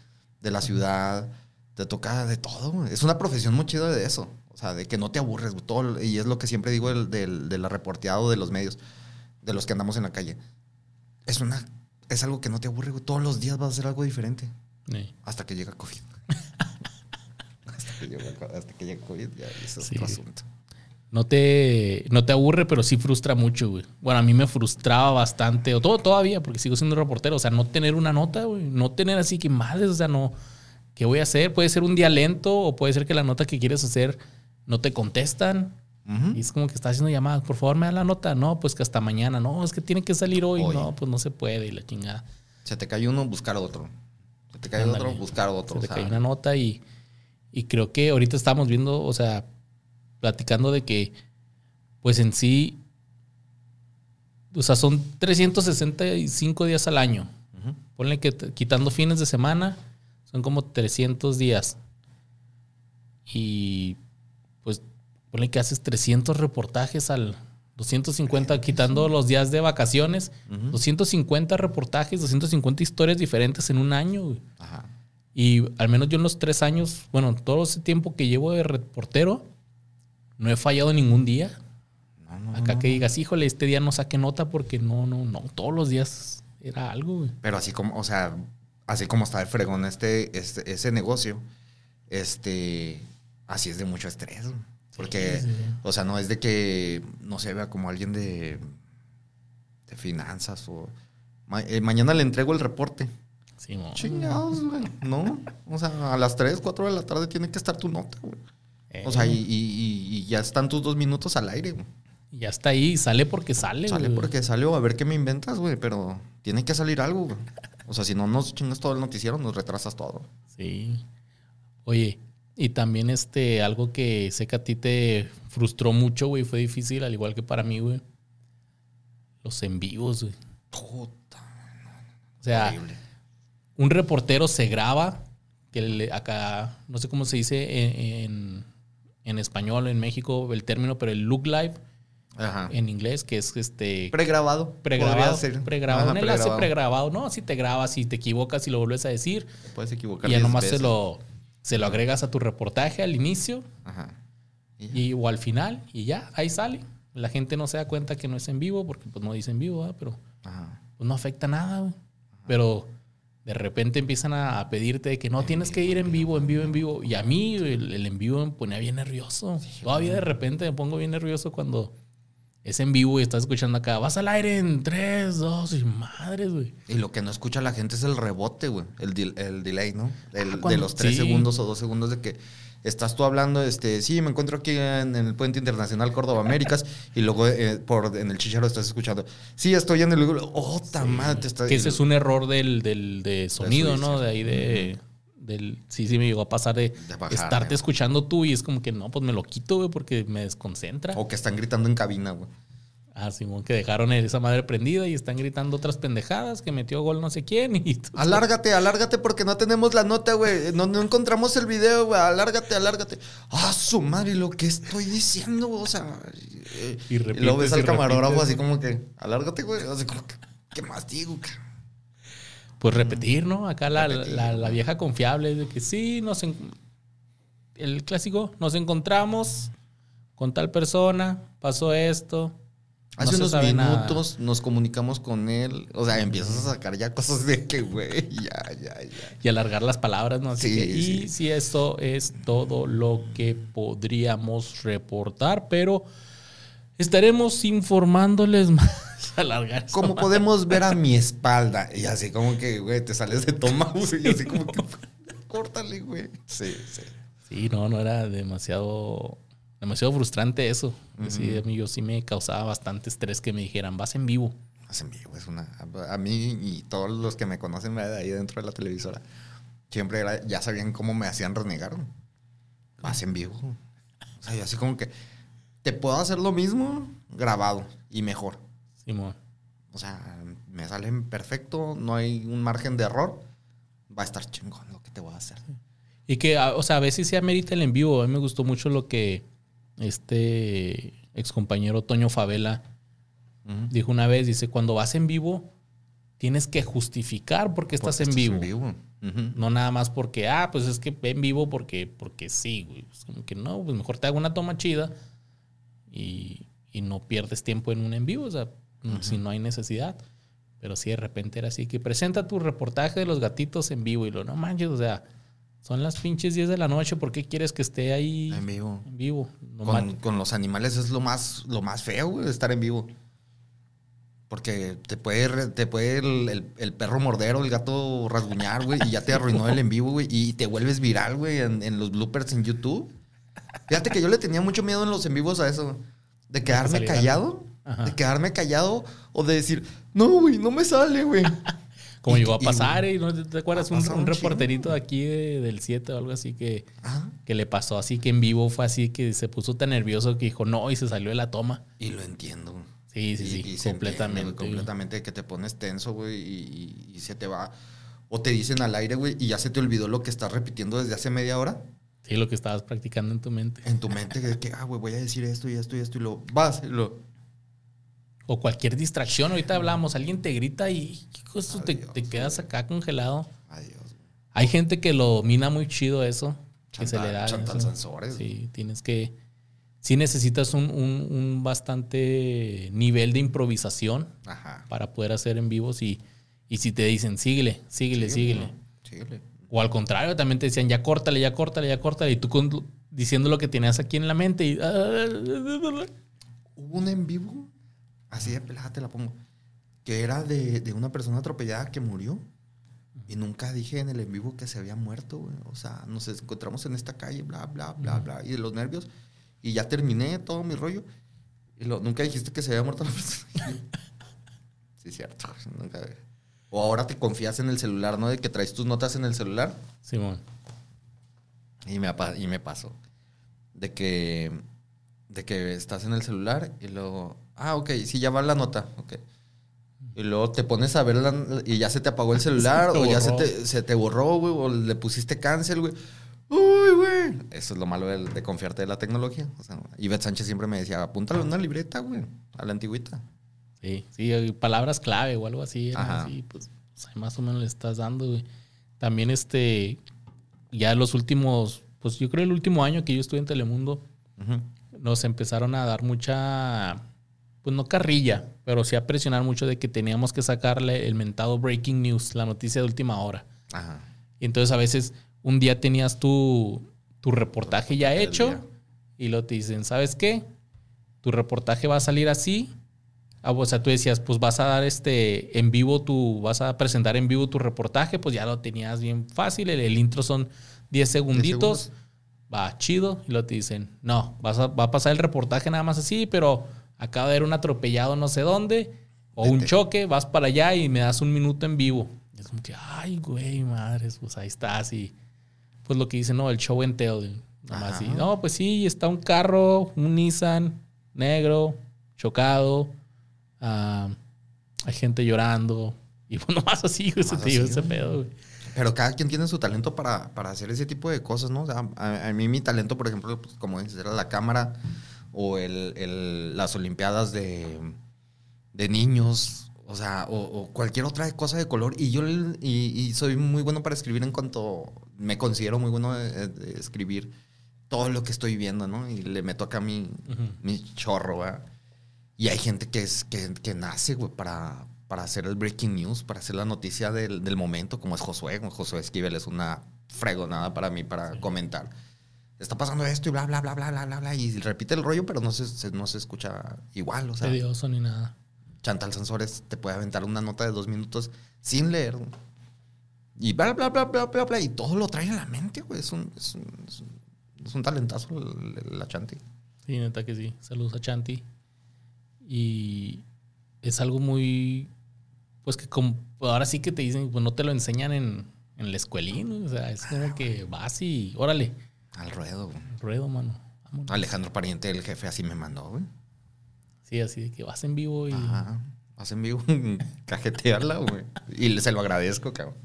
B: de la ciudad, te toca de todo. Es una profesión muy chida de eso. O sea, de que no te aburres, todo, y es lo que siempre digo del, del, de la reporteado de los medios, de los que andamos en la calle. Es una, es algo que no te aburre, güey. Todos los días vas a hacer algo diferente.
A: Sí.
B: Hasta que llega COVID. <laughs> hasta, que llega, hasta que llega COVID, ya eso es
A: Sí.
B: otro asunto.
A: No te, no te aburre, pero sí frustra mucho, güey. Bueno, a mí me frustraba bastante, o todo todavía, porque sigo siendo reportero. O sea, no tener una nota, güey. No tener así que madres, o sea, no. ¿Qué voy a hacer? Puede ser un día lento, o puede ser que la nota que quieres hacer no te contestan. Y es como que estás haciendo llamadas. Por favor, me da la nota. No, pues que hasta mañana. No, es que tiene que salir hoy.
B: Hoy.
A: No, pues no se puede. Y la chingada.
B: Se te cae uno, buscar otro. Se te cae
A: Ándale.
B: otro, buscar otro.
A: Se te
B: o sea,
A: cae una nota y, y creo que ahorita estamos viendo, o sea, platicando de que, pues en sí, o sea, son 365 días al año. Ponle que quitando fines de semana, son como 300 días. Y ponle que haces 300 reportajes al 250, quitando los días de vacaciones,
B: Ujú.
A: 250 reportajes, 250 historias diferentes en un año. güey.
B: Ajá.
A: Y al menos yo en los tres años, bueno, todo ese tiempo que llevo de reportero, no he fallado ningún día.
B: No, no,
A: Acá
B: no,
A: que digas, híjole, este día no saqué nota porque no, no, no, todos los días era algo, güey.
B: Pero así como, o sea, así como está el fregón este, este ese negocio, este, así es de mucho estrés. güey. Porque,
A: Sí, sí.
B: o sea, no es de que no se vea como alguien de, de finanzas o... ma- eh, mañana le entrego el reporte.
A: Sí, mo.
B: Chingados, güey. No. O sea, a las 3, 4 de la tarde tiene que estar tu nota, güey.
A: Eh,
B: O sea, y, y- y- y ya están tus dos minutos al aire, güey.
A: ya está ahí, sale porque sale,
B: Sale
A: güey.
B: porque salió, a ver qué me inventas, güey. Pero tiene que salir algo, güey. O sea, si no nos chingas todo el noticiero, nos retrasas todo.
A: Sí. Oye, y también este, algo que sé que a ti te frustró mucho, güey, fue difícil, al igual que para mí, güey. Los en vivos, güey.
B: Puta.
A: O sea,
B: horrible.
A: un reportero se graba, que le- acá, no sé cómo se dice en, en, en español, en México, el término, pero el look live
B: Ajá.
A: en inglés, que es este
B: Pregrabado.
A: pregrabado,
B: ser.
A: pregrabado,
B: Ajá, pregrabado.
A: pregrabado, ¿no? Si te grabas y te equivocas y lo vuelves a decir,
B: Puedes equivocar.
A: y ya nomás se lo, se lo agregas a tu reportaje al inicio
B: Ajá. Y
A: o al final, y ya, ahí sale. La gente no se da cuenta que no es en vivo, porque pues no dice en vivo, pero
B: Ajá.
A: pues no afecta nada, güey. Pero de repente empiezan a, a pedirte que no tienes que ir en vivo, en vivo, en vivo. Y a mí el, el en vivo me ponía bien nervioso. Todavía de repente me pongo bien nervioso cuando es en vivo y estás escuchando acá. Vas al aire en 3, 2 y madres, güey.
B: Y lo que no escucha la gente es el rebote, güey. El, el delay, ¿no? El-
A: Ah,
B: de
A: cuando-
B: los tres
A: sí.
B: segundos o dos segundos de que estás tú hablando, este, sí, me encuentro aquí en el Puente Internacional Córdoba Américas <laughs> y luego eh, por en el chicharo estás escuchando, sí, estoy en el... Oh, ta madre, te está...
A: Que ese es un error del, del de sonido. ¿no? De ahí de... Del, sí, sí me llegó a pasar de,
B: De bajar,
A: estarte escuchando tú y es como que no, pues me lo quito, güey, porque me desconcentra.
B: O que están gritando en cabina, güey.
A: Ah, Simón, que dejaron esa madre prendida y están gritando otras pendejadas, que metió gol no sé quién. Y tú- <laughs>
B: Alárgate, alárgate porque no tenemos la nota, güey. No, no encontramos el video, güey. Alárgate, alárgate. Ah, su madre, lo que estoy diciendo, güey. O sea. eh,
A: Y repites,
B: luego ves
A: y
B: al camarógrafo así como que, alárgate, güey. Así como que, ¿qué más digo, cabrón?
A: Pues repetir, ¿no? Acá la, la- vieja confiable de que sí, nos en- el clásico, nos encontramos con tal persona, pasó esto.
B: Hace unos
A: nada.
B: minutos nos comunicamos con él. O sea, empiezas a sacar ya cosas de que, güey, <laughs> ya, ya, ya.
A: Y alargar las palabras, ¿no? Así
B: Sí,
A: que, y
B: sí.
A: si eso es todo lo que podríamos reportar, pero estaremos informándoles <laughs> más. <laughs> Alargar.
B: Como podemos ver a mi espalda. Y así como que, güey, te sales de toma. <laughs> Y así como que, <laughs> córtale, güey. Sí, sí.
A: Sí, no, no era demasiado, demasiado frustrante eso. Sí, a mí yo sí me causaba bastante estrés que me dijeran, vas en vivo.
B: Más en vivo, es una. A mí y todos los que me conocen ¿verdad? ahí dentro de la televisora. siempre era, ya sabían cómo me hacían renegar. Más en vivo. O sea, yo así como que te puedo hacer lo mismo grabado y mejor.
A: Simón.
B: O sea, me salen perfecto, no hay un margen de error. Va a estar chingón lo que te voy a hacer.
A: Y que, o sea, a veces se amerita el en vivo. A mí me gustó mucho lo que este ex compañero Toño Favela dijo una vez. Dice, cuando vas en vivo, tienes que justificar por qué estás
B: Porque
A: en vivo.
B: Ujú.
A: No nada más porque, ah, pues es que en vivo porque, porque sí, güey. Es como que no, pues mejor te hago una toma chida y, y no pierdes tiempo en un en vivo, o sea, si no hay necesidad. Pero sí, de repente era así, que presenta tu reportaje de los gatitos en vivo y lo, no manches, o sea, son las pinches 10 de la noche, ¿por qué quieres que esté ahí
B: En vivo.
A: en vivo? No
B: Con, los animales es lo más, lo más feo, güey, estar en vivo. Porque te puede, te puede el, el- el perro morder o el gato rasguñar, güey, y ya te arruinó el en vivo, güey, y te vuelves viral, güey, en, en los bloopers en YouTube. Fíjate que yo le tenía mucho miedo en los en vivos a eso. De quedarme callado.
A: Ajá.
B: De quedarme callado o de decir, no, güey, no me sale, güey. <laughs>
A: Como
B: y-
A: llegó a
B: y-
A: pasar, ¿eh? ¿no te, acuerdas? Un, reporterito de aquí de- del 7 o algo así que,
B: Ah,
A: que le pasó así que en vivo fue así que se puso tan nervioso que dijo no y se salió de la toma.
B: y lo entiendo.
A: Sí, sí,
B: Y-
A: sí,
B: y
A: completamente.
B: entiende, completamente que te pones tenso, güey, y, y- y se te va. O te dicen al aire, güey, y ya se te olvidó lo que estás repitiendo desde hace media hora
A: Sí, lo que estabas practicando en tu mente.
B: en tu mente, que, ah, güey, voy a decir esto y esto y esto, y lo vas, y lo.
A: O cualquier distracción. Ahorita hablábamos, alguien te grita y te,
B: Adiós,
A: te quedas acá congelado.
B: Adiós.
A: Hay gente que lo mina muy chido eso. Que se le da.
B: Chantal
A: eso.
B: Sansores.
A: Sí, tienes que. Sí necesitas un, un- un bastante nivel de improvisación
B: Ajá.
A: para poder hacer en vivos y, y si te dicen, síguele, síguele, síguele.
B: Síguele.
A: O al contrario, también te decían, ya córtale, ya córtale, ya córtale. Y tú con- diciendo lo que tenías aquí en la mente y...
B: Hubo un en vivo, así de pelada te la pongo, que era de, de una persona atropellada que murió. Y nunca dije en el en vivo que se había muerto, güey. O sea, nos encontramos en esta calle, bla, bla, bla, bla. Y de los nervios. Y ya terminé todo mi rollo. Y lo- nunca dijiste que se había muerto la <laughs> persona. sí, cierto. Nunca. O ahora te confías en el celular, ¿no? De que traes tus notas en el celular.
A: Simón.
B: Y me, apa- y me pasó. De que, de que estás en el celular y luego, ah, ok, sí, ya va la nota, ok. Y luego te pones a verla y ya se te apagó el celular o ya se te, se te borró, güey, o le pusiste cancel, güey. Uy, güey. Eso es lo malo de, de confiarte de la tecnología. O sea, Ivette Sánchez siempre me decía, apúntale una libreta, güey, a la antigüita.
A: Sí, sí, hay palabras clave o algo así.
B: Ajá.
A: así, pues, pues, ahí más o menos le estás dando, güey. También este, ya los últimos, pues yo creo el último año que yo estuve en Telemundo, nos empezaron a dar mucha, pues no carrilla, pero sí a presionar mucho de que teníamos que sacarle el mentado breaking news, la noticia de última hora.
B: Ajá.
A: Y entonces a veces un día tenías tu, tu reportaje ya hecho y luego te dicen, ¿sabes qué? Tu reportaje va a salir así. Ah, o sea, tú decías, pues vas a dar este en vivo tu, vas a presentar en vivo tu reportaje, pues ya lo tenías bien fácil. El, el intro son 10 segunditos. Va chido. Y luego te dicen, no, vas a, va a pasar el reportaje nada más así, pero acaba de haber un atropellado no sé dónde. O un choque, vas para allá y me das un minuto en vivo. Y es como que, ay, güey, madres, pues ahí estás. Y pues lo que dice, no, el show and tell. Nada más
B: Ajá.
A: así. No, pues sí, está un carro, un Nissan negro, chocado. ah, hay gente llorando. Y <laughs> así, se
B: Nomás así,
A: ese pedo, güey.
B: Pero cada quien tiene su talento para, para hacer ese tipo de cosas, ¿no? O sea, a, a mí mi talento, por ejemplo, pues, como dices, era la cámara o el, el- las olimpiadas de, de niños, o sea, o, o cualquier otra cosa de color. Y yo y, y soy muy bueno para escribir en cuanto me considero muy bueno de, de escribir todo lo que estoy viendo, ¿no? Y le meto acá mi,
A: Ujú.
B: mi chorro, ¿verdad? Y hay gente que, es, que, que nace, güey, para, para hacer el breaking news, para hacer la noticia del, del momento, como es Josué. Como Josué Esquivel es una fregonada para mí, para comentar. Está pasando esto y bla, bla, bla, bla, bla, bla, bla. Y repite el rollo, pero no se, se- no se escucha igual. O sea,
A: Tedioso ni nada.
B: Chantal Sansores te puede aventar una nota de dos minutos sin leer. Y bla, bla, bla, bla, bla, bla. Y todo lo trae en la mente, güey. Es un, es un, es un- es un talentazo la Chanti.
A: Sí, neta que sí. Saludos a Chanti. Y es algo muy. Pues que como, ahora sí que te dicen, pues no te lo enseñan en, en la escuelín. O sea, es como que vas y órale.
B: Al ruedo, güey.
A: Ruedo, mano. Vámonos.
B: Alejandro Pariente, el jefe, así me mandó, güey.
A: Sí, así de que vas en vivo y.
B: Ajá. Hacen vivo <laughs> cajetearla, güey. Y se lo agradezco, cabrón.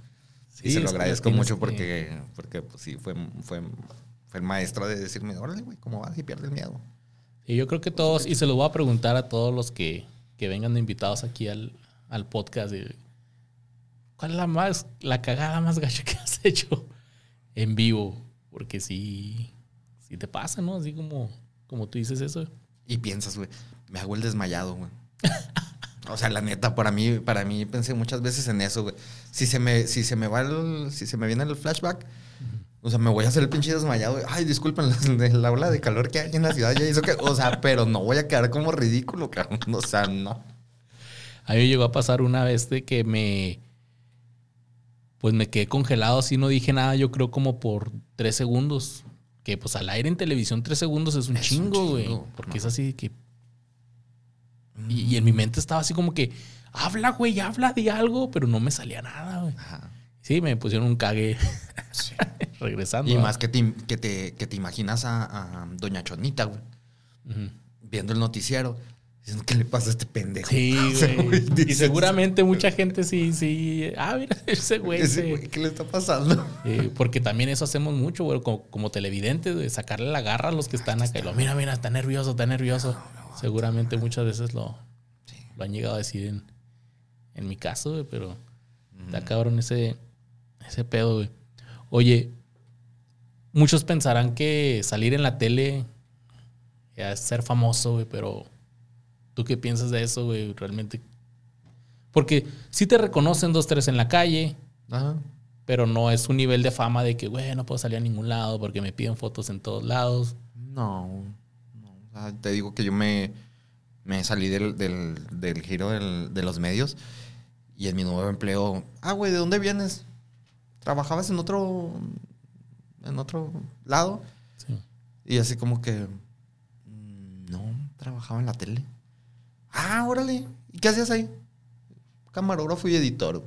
A: Sí,
B: y se lo agradezco mucho
A: que-
B: porque, porque pues sí, fue, fue, fue el maestro de decirme, órale, güey, ¿cómo vas? Y pierde el miedo.
A: Y yo creo que todos, y se lo voy a preguntar a todos los que, que vengan invitados aquí al, al podcast. de, ¿Cuál es la más, la cagada más gacha que has <laughs> hecho en vivo? Porque sí, sí te pasa, ¿no? Así como, como tú dices eso.
B: Y piensas, güey, me hago el desmayado, güey. <laughs> O sea, la neta, para mí, para mí pensé muchas veces en eso, güey. Si se me, si se me va el, si se me viene el flashback, o sea, me voy a hacer el pinche desmayado. Ay, disculpen, <laughs> la, la ola de calor que hay en la ciudad ya hizo que, o sea, pero no voy a quedar como ridículo, cabrón. O sea, no.
A: A mí llegó a pasar una vez de que me. Pues me quedé congelado, así no dije nada, yo creo como por tres segundos. Que pues al aire en televisión tres segundos es un
B: Es
A: chingo, güey. Porque es así de que. Y, y en mi mente estaba así como que, habla, güey, habla de algo, pero no me salía nada, güey.
B: Ajá.
A: Sí, me pusieron un cague <laughs>
B: Sí. <laughs>
A: regresando.
B: Y más que te, que te, que te imaginas a, a Doña Chonita, güey, viendo el noticiero. Diciendo, ¿qué le pasa a este pendejo?
A: Sí, <laughs>
B: O sea,
A: güey. Y seguramente mucha gente sí, sí. Ah, mira, <laughs> ese güey.
B: ese
A: se-
B: güey, ¿Qué le está pasando? <laughs>
A: Eh, porque también eso hacemos mucho, güey, como, como televidentes, de sacarle la garra a los que están acá. Y lo, mira, mira, está nervioso, está nervioso. Seguramente muchas veces lo,
B: Sí.
A: lo han llegado a decir en, en mi caso, güey, pero
B: Mm.
A: está cabrón ese, ese pedo, güey. Oye, muchos pensarán que salir en la tele ya es ser famoso, güey, pero ¿tú qué piensas de eso, güey? Realmente. Porque si te reconocen dos, tres en la calle,
B: Ajá.
A: pero no es un nivel de fama de que, güey, no puedo salir a ningún lado porque me piden fotos en todos lados.
B: No, no. O sea, te digo que yo me, me salí del, del, del giro del- de los medios y en mi nuevo empleo, ah, güey, ¿de dónde vienes? ¿Trabajabas en otro, en otro lado?
A: Sí.
B: Y así como que, "Mm, no, trabajaba en la tele. Ah, órale. ¿Y qué hacías ahí? Camarógrafo y editor.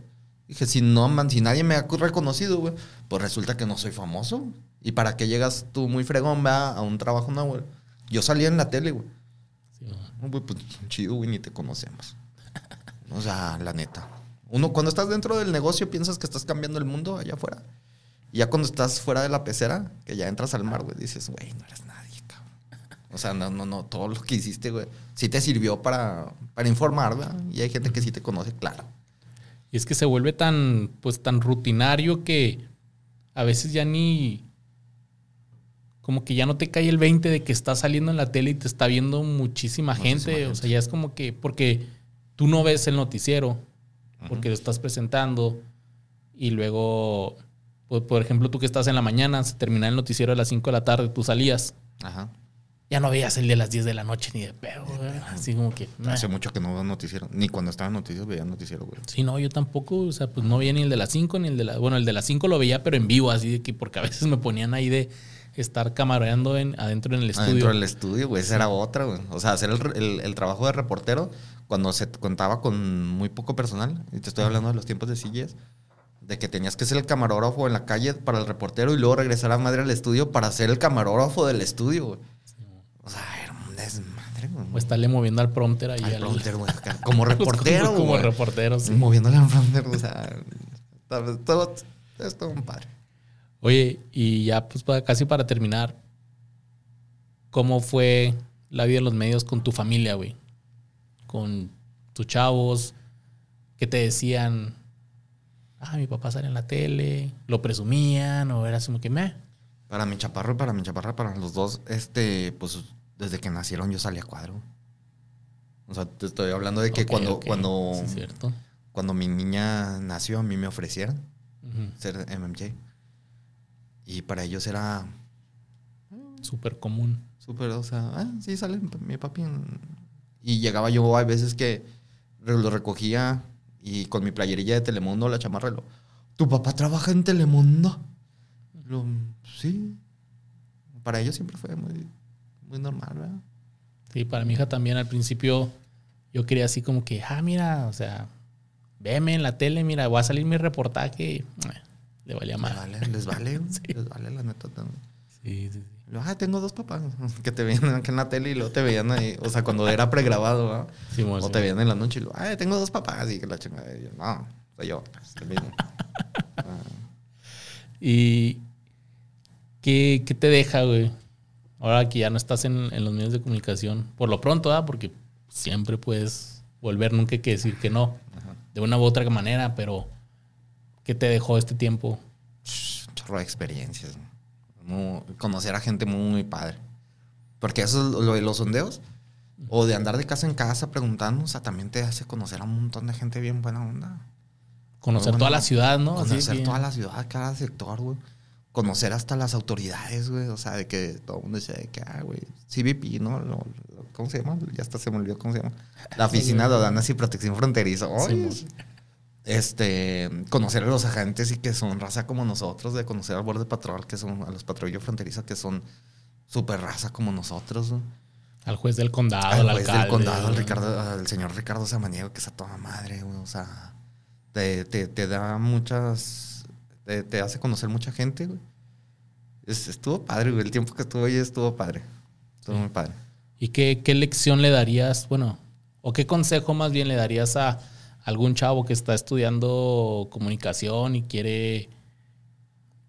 B: Dije, si no, man, si nadie me ha reconocido, güey, pues resulta que no soy famoso. ¿Y para qué llegas tú muy fregón, va, a un trabajo nuevo? güey? Yo salía en la tele, güey.
A: Sí.
B: No, güey, pues chido, güey, ni te conocemos. <laughs> O sea, la neta. Uno, cuando estás dentro del negocio, piensas que estás cambiando el mundo allá afuera. Y ya cuando estás fuera de la pecera, que ya entras al mar, güey, dices, güey, no eres cabrón. O sea, no, no, no, todo lo que hiciste, güey, sí te sirvió para, para informar, ¿verdad? Y hay gente que sí te conoce, claro.
A: Y es que se vuelve tan, pues, tan rutinario que a veces ya ni. Como que ya no te cae el 20 de que estás saliendo en la tele y te está viendo muchísima,
B: Muchísima
A: gente. O sea, ya es como que. Porque tú no ves el noticiero, porque lo estás presentando. Y luego, pues, por ejemplo, tú que estás en la mañana, se termina el noticiero a las 5 de la tarde, tú salías.
B: Ajá.
A: Ya no veías el de las 10 de la noche ni de pedo, güey. Así como que.
B: Hace mucho que no veo noticiero. Ni cuando estaba en noticiero veía noticiero, güey.
A: Sí, no, yo tampoco, o sea, pues no veía ni el de las 5 ni el de la... Bueno, el de las 5 lo veía, pero en vivo, así de que porque a veces me ponían ahí de estar camareando en, adentro en el estudio.
B: Adentro del estudio, güey. Esa era otra, güey. O sea, hacer el, el- el trabajo de reportero cuando se contaba con muy poco personal. Y te estoy hablando de los tiempos de sillas. De que tenías que ser el camarógrafo en la calle para el reportero y luego regresar a madre al estudio para ser el camarógrafo del estudio, güey. O sea, era un desmadre, güey.
A: O estarle moviendo al prompter ahí
B: Al
A: al-
B: prompter, güey, acá, <laughs> Como reportero,
A: como, como reportero, sí.
B: Moviéndole al prompter, o sea. Todo, todo, es todo un padre.
A: Oye, y ya pues para, casi para terminar, ¿cómo fue la vida en los medios con tu familia, güey? Con tus chavos, ¿qué te decían? Ah, mi papá sale en la tele, lo presumían, o era así como que me.
B: Para mi chaparro y para mi chaparra, para los dos, este, pues desde que nacieron yo salí a cuadro. O sea, te estoy hablando de que cuando,
A: ok,
B: cuando,
A: sí, cierto.
B: cuando mi niña nació, a mí me ofrecieron ser MMJ. Y para ellos era
A: Súper común.
B: súper, o sea, ah, sí, sale mi papi. en- Y llegaba yo, hay veces que lo recogía y con mi playerilla de Telemundo, la chamarra, lo, ¿tu papá trabaja en Telemundo? Lo, sí. Para ellos siempre fue muy, muy normal, ¿verdad?
A: Sí, para mi hija también al principio yo quería así como que, ah, mira, o sea, veme en la tele, mira, va a salir mi reportaje. Le valía
B: Les
A: más.
B: vale, les vale, <laughs>
A: Sí.
B: les vale la neta también.
A: Sí, sí, sí.
B: Ah, tengo dos papás <laughs> que te veían aquí en la tele y luego te veían ahí, o sea, cuando era pregrabado, ¿verdad?
A: Simón,
B: O te veían en la noche y luego, ay, tengo dos papás y que la chingada. Y yo, no, soy yo, es el mismo. Ah, <laughs>
A: ¿Y qué, qué te deja, güey? Ahora que ya no estás en, en los medios de comunicación, por lo pronto, ¿ah? Porque siempre puedes volver, nunca hay que decir que no,
B: ajá.
A: de una u otra manera, pero ¿qué te dejó este tiempo?
B: Ch- chorro de experiencias. Muy- conocer a gente muy, muy padre. Porque eso es lo de los sondeos. O de andar de casa en casa preguntando, o sea, también te hace conocer a un montón de gente bien buena onda.
A: Conocer toda la ciudad, ¿no? Así
B: Conocer
A: bien.
B: toda la ciudad, cada sector, güey. Conocer hasta las autoridades, güey. O sea, de que todo el mundo dice de que, ah, güey, CBP, ¿no? Lo- lo- ¿Cómo se llama? Ya hasta se me olvidó cómo se llama. La Oficina de Aduanas y Protección Fronteriza.
A: Sí,
B: este, conocer a los agentes y que son raza como nosotros, de conocer al borde patrol, que son a los patrullos fronterizos que son súper raza como nosotros. ¿no?
A: Al juez del condado,
B: al
A: al
B: juez
A: alcalde.
B: del condado, al,
A: güey.
B: Ricardo, al señor Ricardo Samaniego, que es a toda madre, güey. O sea, te, te, te da muchas. Te, te hace conocer mucha gente, güey. Es- estuvo padre, güey. El tiempo que estuve ahí estuvo padre. Estuvo
A: Sí.
B: muy padre.
A: ¿Y qué, qué lección le darías, bueno, o qué consejo más bien le darías a algún chavo que está estudiando comunicación y quiere,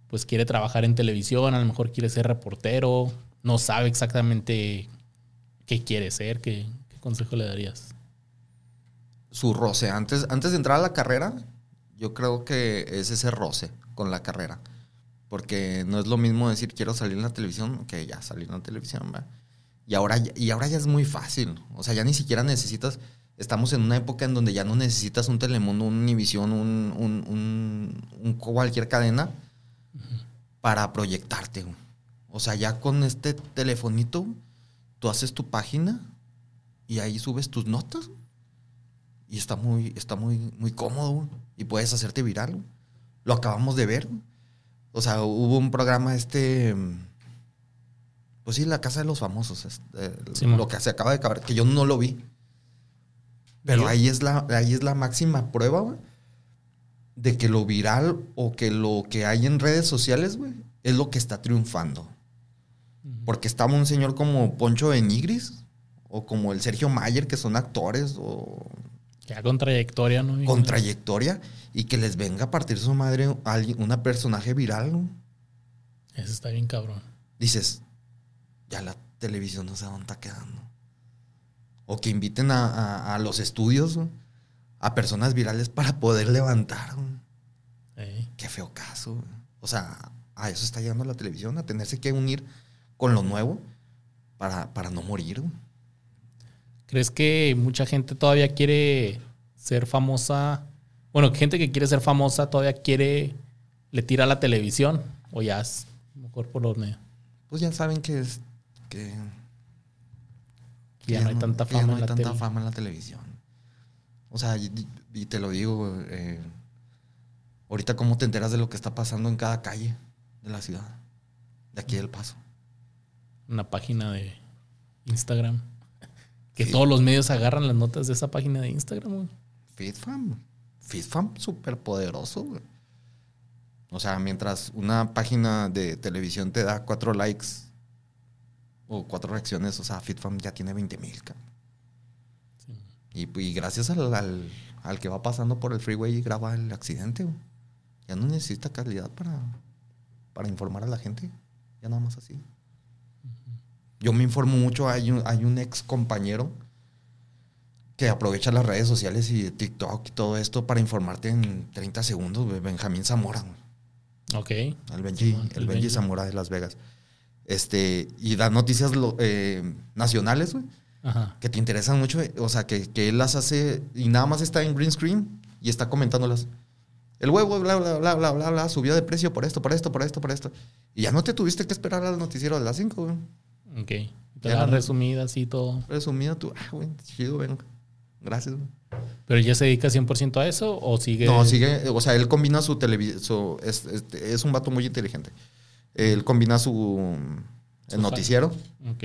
A: pues quiere trabajar en televisión, a lo mejor quiere ser reportero, no sabe exactamente qué quiere ser, qué, qué consejo le darías?
B: Su roce. Antes, antes de entrar a la carrera, yo creo que es ese roce con la carrera. Porque no es lo mismo decir quiero salir en la televisión que ya salir en la televisión, ¿va? Y ahora, ya- y ahora ya es muy fácil. O sea, ya ni siquiera necesitas. Estamos en una época en donde ya no necesitas un Telemundo, un Univisión, un, un, un- un cualquier cadena para proyectarte. O sea, ya con este telefonito, tú haces tu página y ahí subes tus notas. Y está muy, está muy, muy cómodo. Y puedes hacerte viral. Lo acabamos de ver. O sea, hubo un programa este. Pues sí, la casa de los famosos. eh, lo que se acaba de acabar, que yo no lo vi. Pero
A: Yo-
B: ahí es la, ahí es la máxima prueba, güey. De que lo viral o que lo que hay en redes sociales, güey, es lo que está triunfando. Porque estaba un señor como Poncho Benigris o como el Sergio Mayer, que son actores o
A: Ya con trayectoria, ¿no?
B: con trayectoria, y que les venga a partir su madre alguien, una personaje viral. ¿no?
A: Eso está bien cabrón.
B: Dices, ya la televisión no sé dónde está quedando. O que inviten a, a- a los estudios ¿no? a personas virales para poder levantar. ¿no? Qué feo caso. güey. O sea, a eso está llegando la televisión, a tenerse que unir con lo nuevo para, para no morir.
A: ¿Crees que mucha gente todavía quiere ser famosa? Bueno, gente que quiere ser famosa todavía quiere, le tira a la televisión o ya es mejor por los medios.
B: Pues ya saben que es que,
A: Que ya no hay tanta fama
B: no
A: en
B: hay
A: la
B: tanta
A: tele.
B: fama en la televisión. O sea, y, y te lo digo, eh, ahorita cómo te enteras de lo que está pasando en cada calle de la ciudad, de aquí del Paso.
A: Una página de Instagram. Que todos los medios agarran las notas de esa página de Instagram, güey.
B: FitFam, FitFam súper poderoso. güey. O sea, mientras una página de televisión te da cuatro likes o cuatro reacciones, o sea, FitFam ya tiene 20 mil.
A: Sí.
B: Y, y gracias al, al- al que va pasando por el freeway y graba el accidente, güey. ya no necesita calidad para, para informar a la gente. Ya nada más así. Yo me informo mucho, hay un, hay un ex compañero que aprovecha las redes sociales y TikTok y todo esto para informarte en 30 segundos. Benjamín Zamora.
A: Ok.
B: El Benji, el
A: el
B: Benji
A: Benji.
B: Zamora de Las Vegas. Este, y da noticias lo- eh, nacionales, güey
A: Ajá.
B: que te interesan mucho, o sea, que, que él las hace y nada más está en green screen y está comentándolas. El huevo, bla, bla, bla, bla, bla, bla, subió de precio por esto, por esto, por esto, por esto. Y ya no te tuviste que esperar al noticiero de las 5, güey.
A: Ok. Te
B: Ya
A: la resumida así todo.
B: Resumido tú, ah, güey, chido, venga. Gracias, güey.
A: ¿Pero ya se dedica 100% a eso o sigue?
B: No, sigue, o sea, él combina su televisión, es, es, es un vato muy inteligente. Él combina su,
A: Su
B: el noticiero
A: Ok.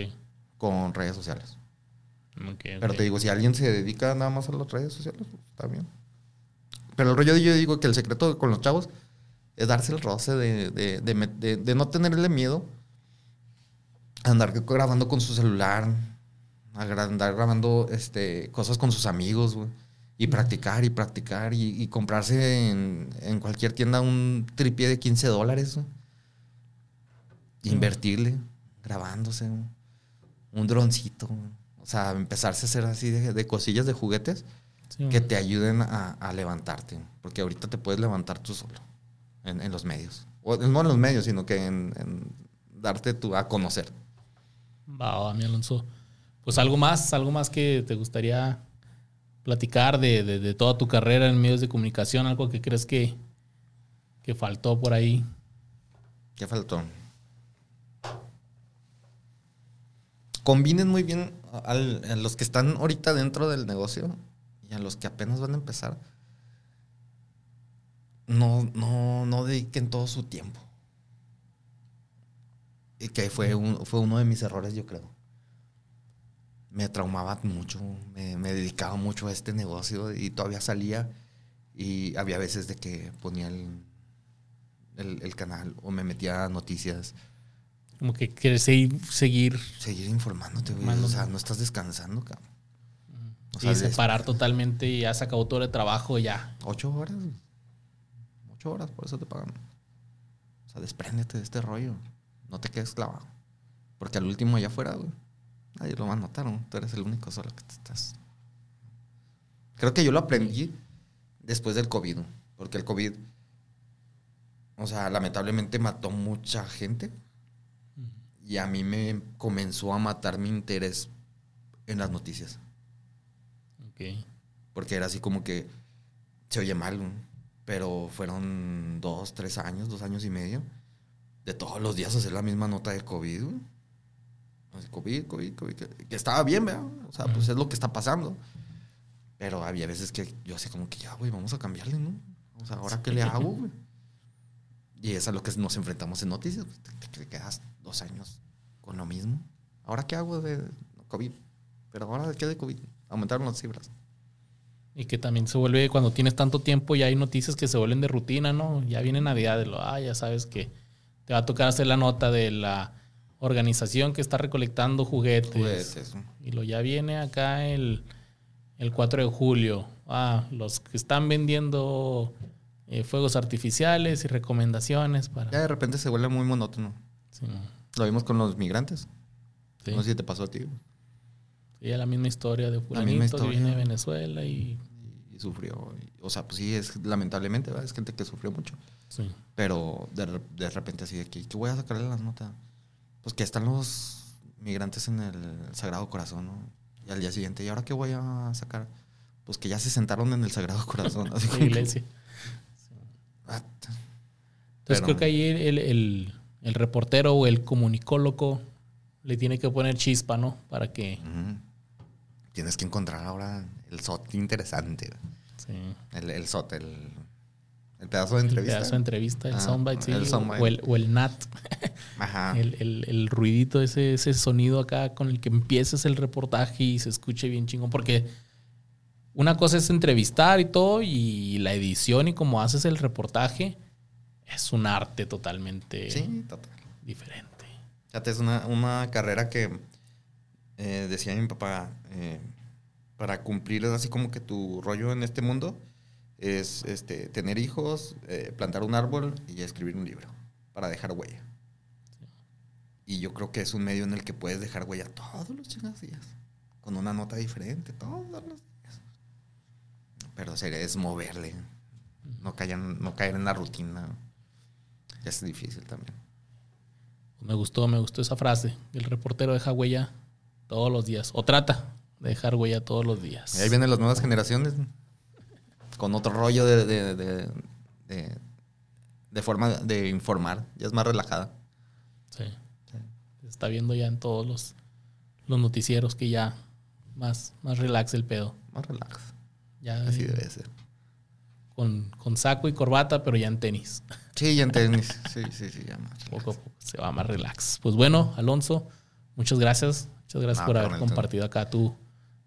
B: con redes sociales.
A: ok,
B: Pero te digo, si alguien se dedica nada más a las redes sociales, pues, está bien. Pero el rollo de yo digo que el secreto con los chavos es darse el roce de, de, de, de- de no tenerle miedo andar grabando con su celular, andar grabando este, cosas con sus amigos, güey. Y practicar y practicar y, y comprarse en, en cualquier tienda un tripié de 15 dólares. güey. Invertirle, grabándose, güey. un droncito. güey. O sea, empezarse a hacer así de, de cosillas de juguetes
A: Sí,
B: que te ayuden a, a levantarte. Porque ahorita te puedes levantar tú solo en, en los medios. O, no en los medios, sino que en, en darte tú a conocer.
A: Va, mi Alonso. Pues algo más, algo más que te gustaría platicar de, de- toda tu carrera en medios de comunicación, algo que crees que, que faltó por ahí.
B: ¿Qué faltó? Combinen muy bien a los que están ahorita dentro del negocio y a los que apenas van a empezar. No, no, no dediquen todo su tiempo. Y que fue, un- fue uno de mis errores, yo creo. Me traumaba mucho, me, me dedicaba mucho a este negocio y todavía salía y había veces de que ponía el, el, el canal o me metía a noticias.
A: Como que quieres seguir, seguir
B: Seguir informándote, güey. O sea, no estás descansando, cabrón. O
A: y
B: sea, des-
A: separar totalmente y ya sacado todo el trabajo ya.
B: Ocho horas. Ocho horas, por eso te pagan. O sea, despréndete de este rollo. No te quedes clavado. Porque al último allá afuera, güey. Nadie lo va a notar, ¿no? Tú eres el único solo que te estás. Creo que yo lo aprendí después del COVID. ¿no? Porque el COVID, o sea, lamentablemente mató mucha gente. Y a mí me comenzó a matar mi interés en las noticias.
A: Ok.
B: Porque era así como que se oye mal, ¿no? pero fueron dos, tres años, dos años y medio de todos los días hacer la misma nota de COVID. güey. COVID, COVID, COVID. Que, que estaba bien, ¿verdad? O sea, pues es lo que está pasando. Pero había veces que yo así como que ya, güey, vamos a cambiarle, ¿no? O sea, ¿ahora qué le hago, güey? Y es a lo que nos enfrentamos en noticias. pues, Te, te quedas dos años con lo mismo. ¿Ahora qué hago de COVID? Pero ahora qué de COVID? Aumentaron las cifras.
A: Y que también se vuelve, cuando tienes tanto tiempo, ya hay noticias que se vuelven de rutina, ¿no? Ya viene Navidad, de lo, ah, ya sabes que te va a tocar hacer la nota de la organización que está recolectando juguetes.
B: Juguetes.
A: Y lo ya viene acá el, el 4 de julio. Ah, los que están vendiendo eh, fuegos artificiales y recomendaciones para...
B: Ya de repente se vuelve muy monótono.
A: Sí,
B: Lo vimos con los migrantes.
A: sí.
B: No sé si te pasó a ti.
A: Sí, la misma historia de fulanito que viene de Venezuela y...
B: Y, y sufrió. o sea, pues sí, es lamentablemente, ¿verdad? es gente que sufrió mucho.
A: Sí.
B: Pero de, de repente así de que, ¿qué voy a sacarle las notas? Pues que están los migrantes en el Sagrado Corazón, ¿no? Y al día siguiente, ¿y ahora qué voy a sacar? Pues que ya se sentaron en el Sagrado Corazón. Así <laughs>
A: La
B: que,
A: iglesia.
B: "Ah,
A: Entonces
B: Pero-
A: creo que ahí el, el- el reportero o el comunicólogo le tiene que poner chispa, ¿no? Para que...
B: Tienes que encontrar ahora el SOT interesante.
A: Sí.
B: El, el SOT, el, el pedazo de
A: El
B: entrevista.
A: pedazo de entrevista, el
B: Ah,
A: soundbite, sí,
B: el
A: o-
B: soundbite.
A: O, el, o el NAT,
B: Ajá. <laughs>
A: el, el- el ruidito, ese, ese sonido acá con el que empieces el reportaje y se escuche bien chingón. Porque una cosa es entrevistar y todo, y la edición y cómo haces el reportaje es un arte totalmente
B: Sí, total.
A: diferente.
B: Fíjate, es una, una carrera que eh, decía mi papá, eh, para cumplir así como que tu rollo en este mundo es este, tener hijos, eh, plantar un árbol y escribir un libro para dejar huella. Y yo creo que es un medio en el que puedes dejar huella todos los chingados días, con una nota diferente todos los días. Pero sería es moverle, no caer, en- no caer en la rutina. Es difícil también.
A: Me gustó, me gustó esa frase. El reportero deja huella todos los días. O trata de dejar huella todos los días.
B: Y ahí vienen las nuevas generaciones. Con otro rollo de, de, de, de- de forma de informar. Ya es más relajada.
A: Sí. Se está viendo ya en todos los, los noticieros que ya más, más relax el pedo.
B: Más relax.
A: Ya
B: Así
A: eh,
B: debe ser.
A: con, con saco y corbata, pero ya en tenis.
B: Sí, ya en <laughs> tenis. Sí, sí, sí, ya más.
A: Poco a poco se va más relax. Pues bueno, Alonso, muchas gracias. Muchas gracias por haber compartido acá tu,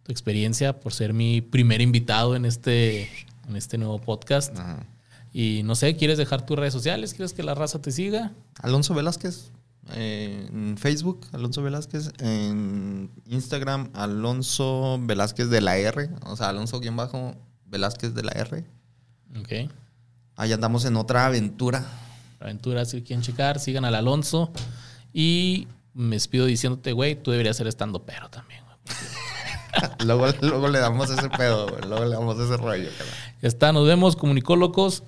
A: tu experiencia, por ser mi primer invitado en este, en este nuevo podcast.
B: Ajá.
A: Y no sé, ¿quieres dejar tus redes sociales? ¿Quieres que la raza te siga?
B: Alonso Velázquez. eh, en Facebook, Alonso Velázquez. En Instagram, Alonso Velázquez de la R. O sea, Alonso guion bajo Velázquez de la R.
A: Ok.
B: Ahí andamos en otra aventura.
A: Aventuras, si quieren checar, sigan al Alonso. Y me despido diciéndote, güey, tú deberías ser estando pero también, güey. <laughs>
B: luego, luego le damos ese pedo, güey. Luego le damos ese rollo.
A: Ya está, nos vemos, comunicólogos.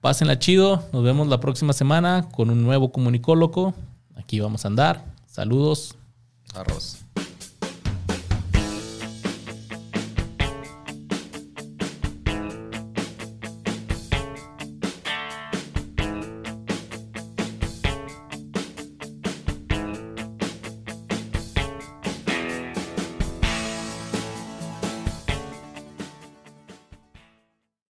A: Pásenla chido. Nos vemos la próxima semana con un nuevo comunicólogo. Aquí vamos a andar. Saludos.
B: Arroz.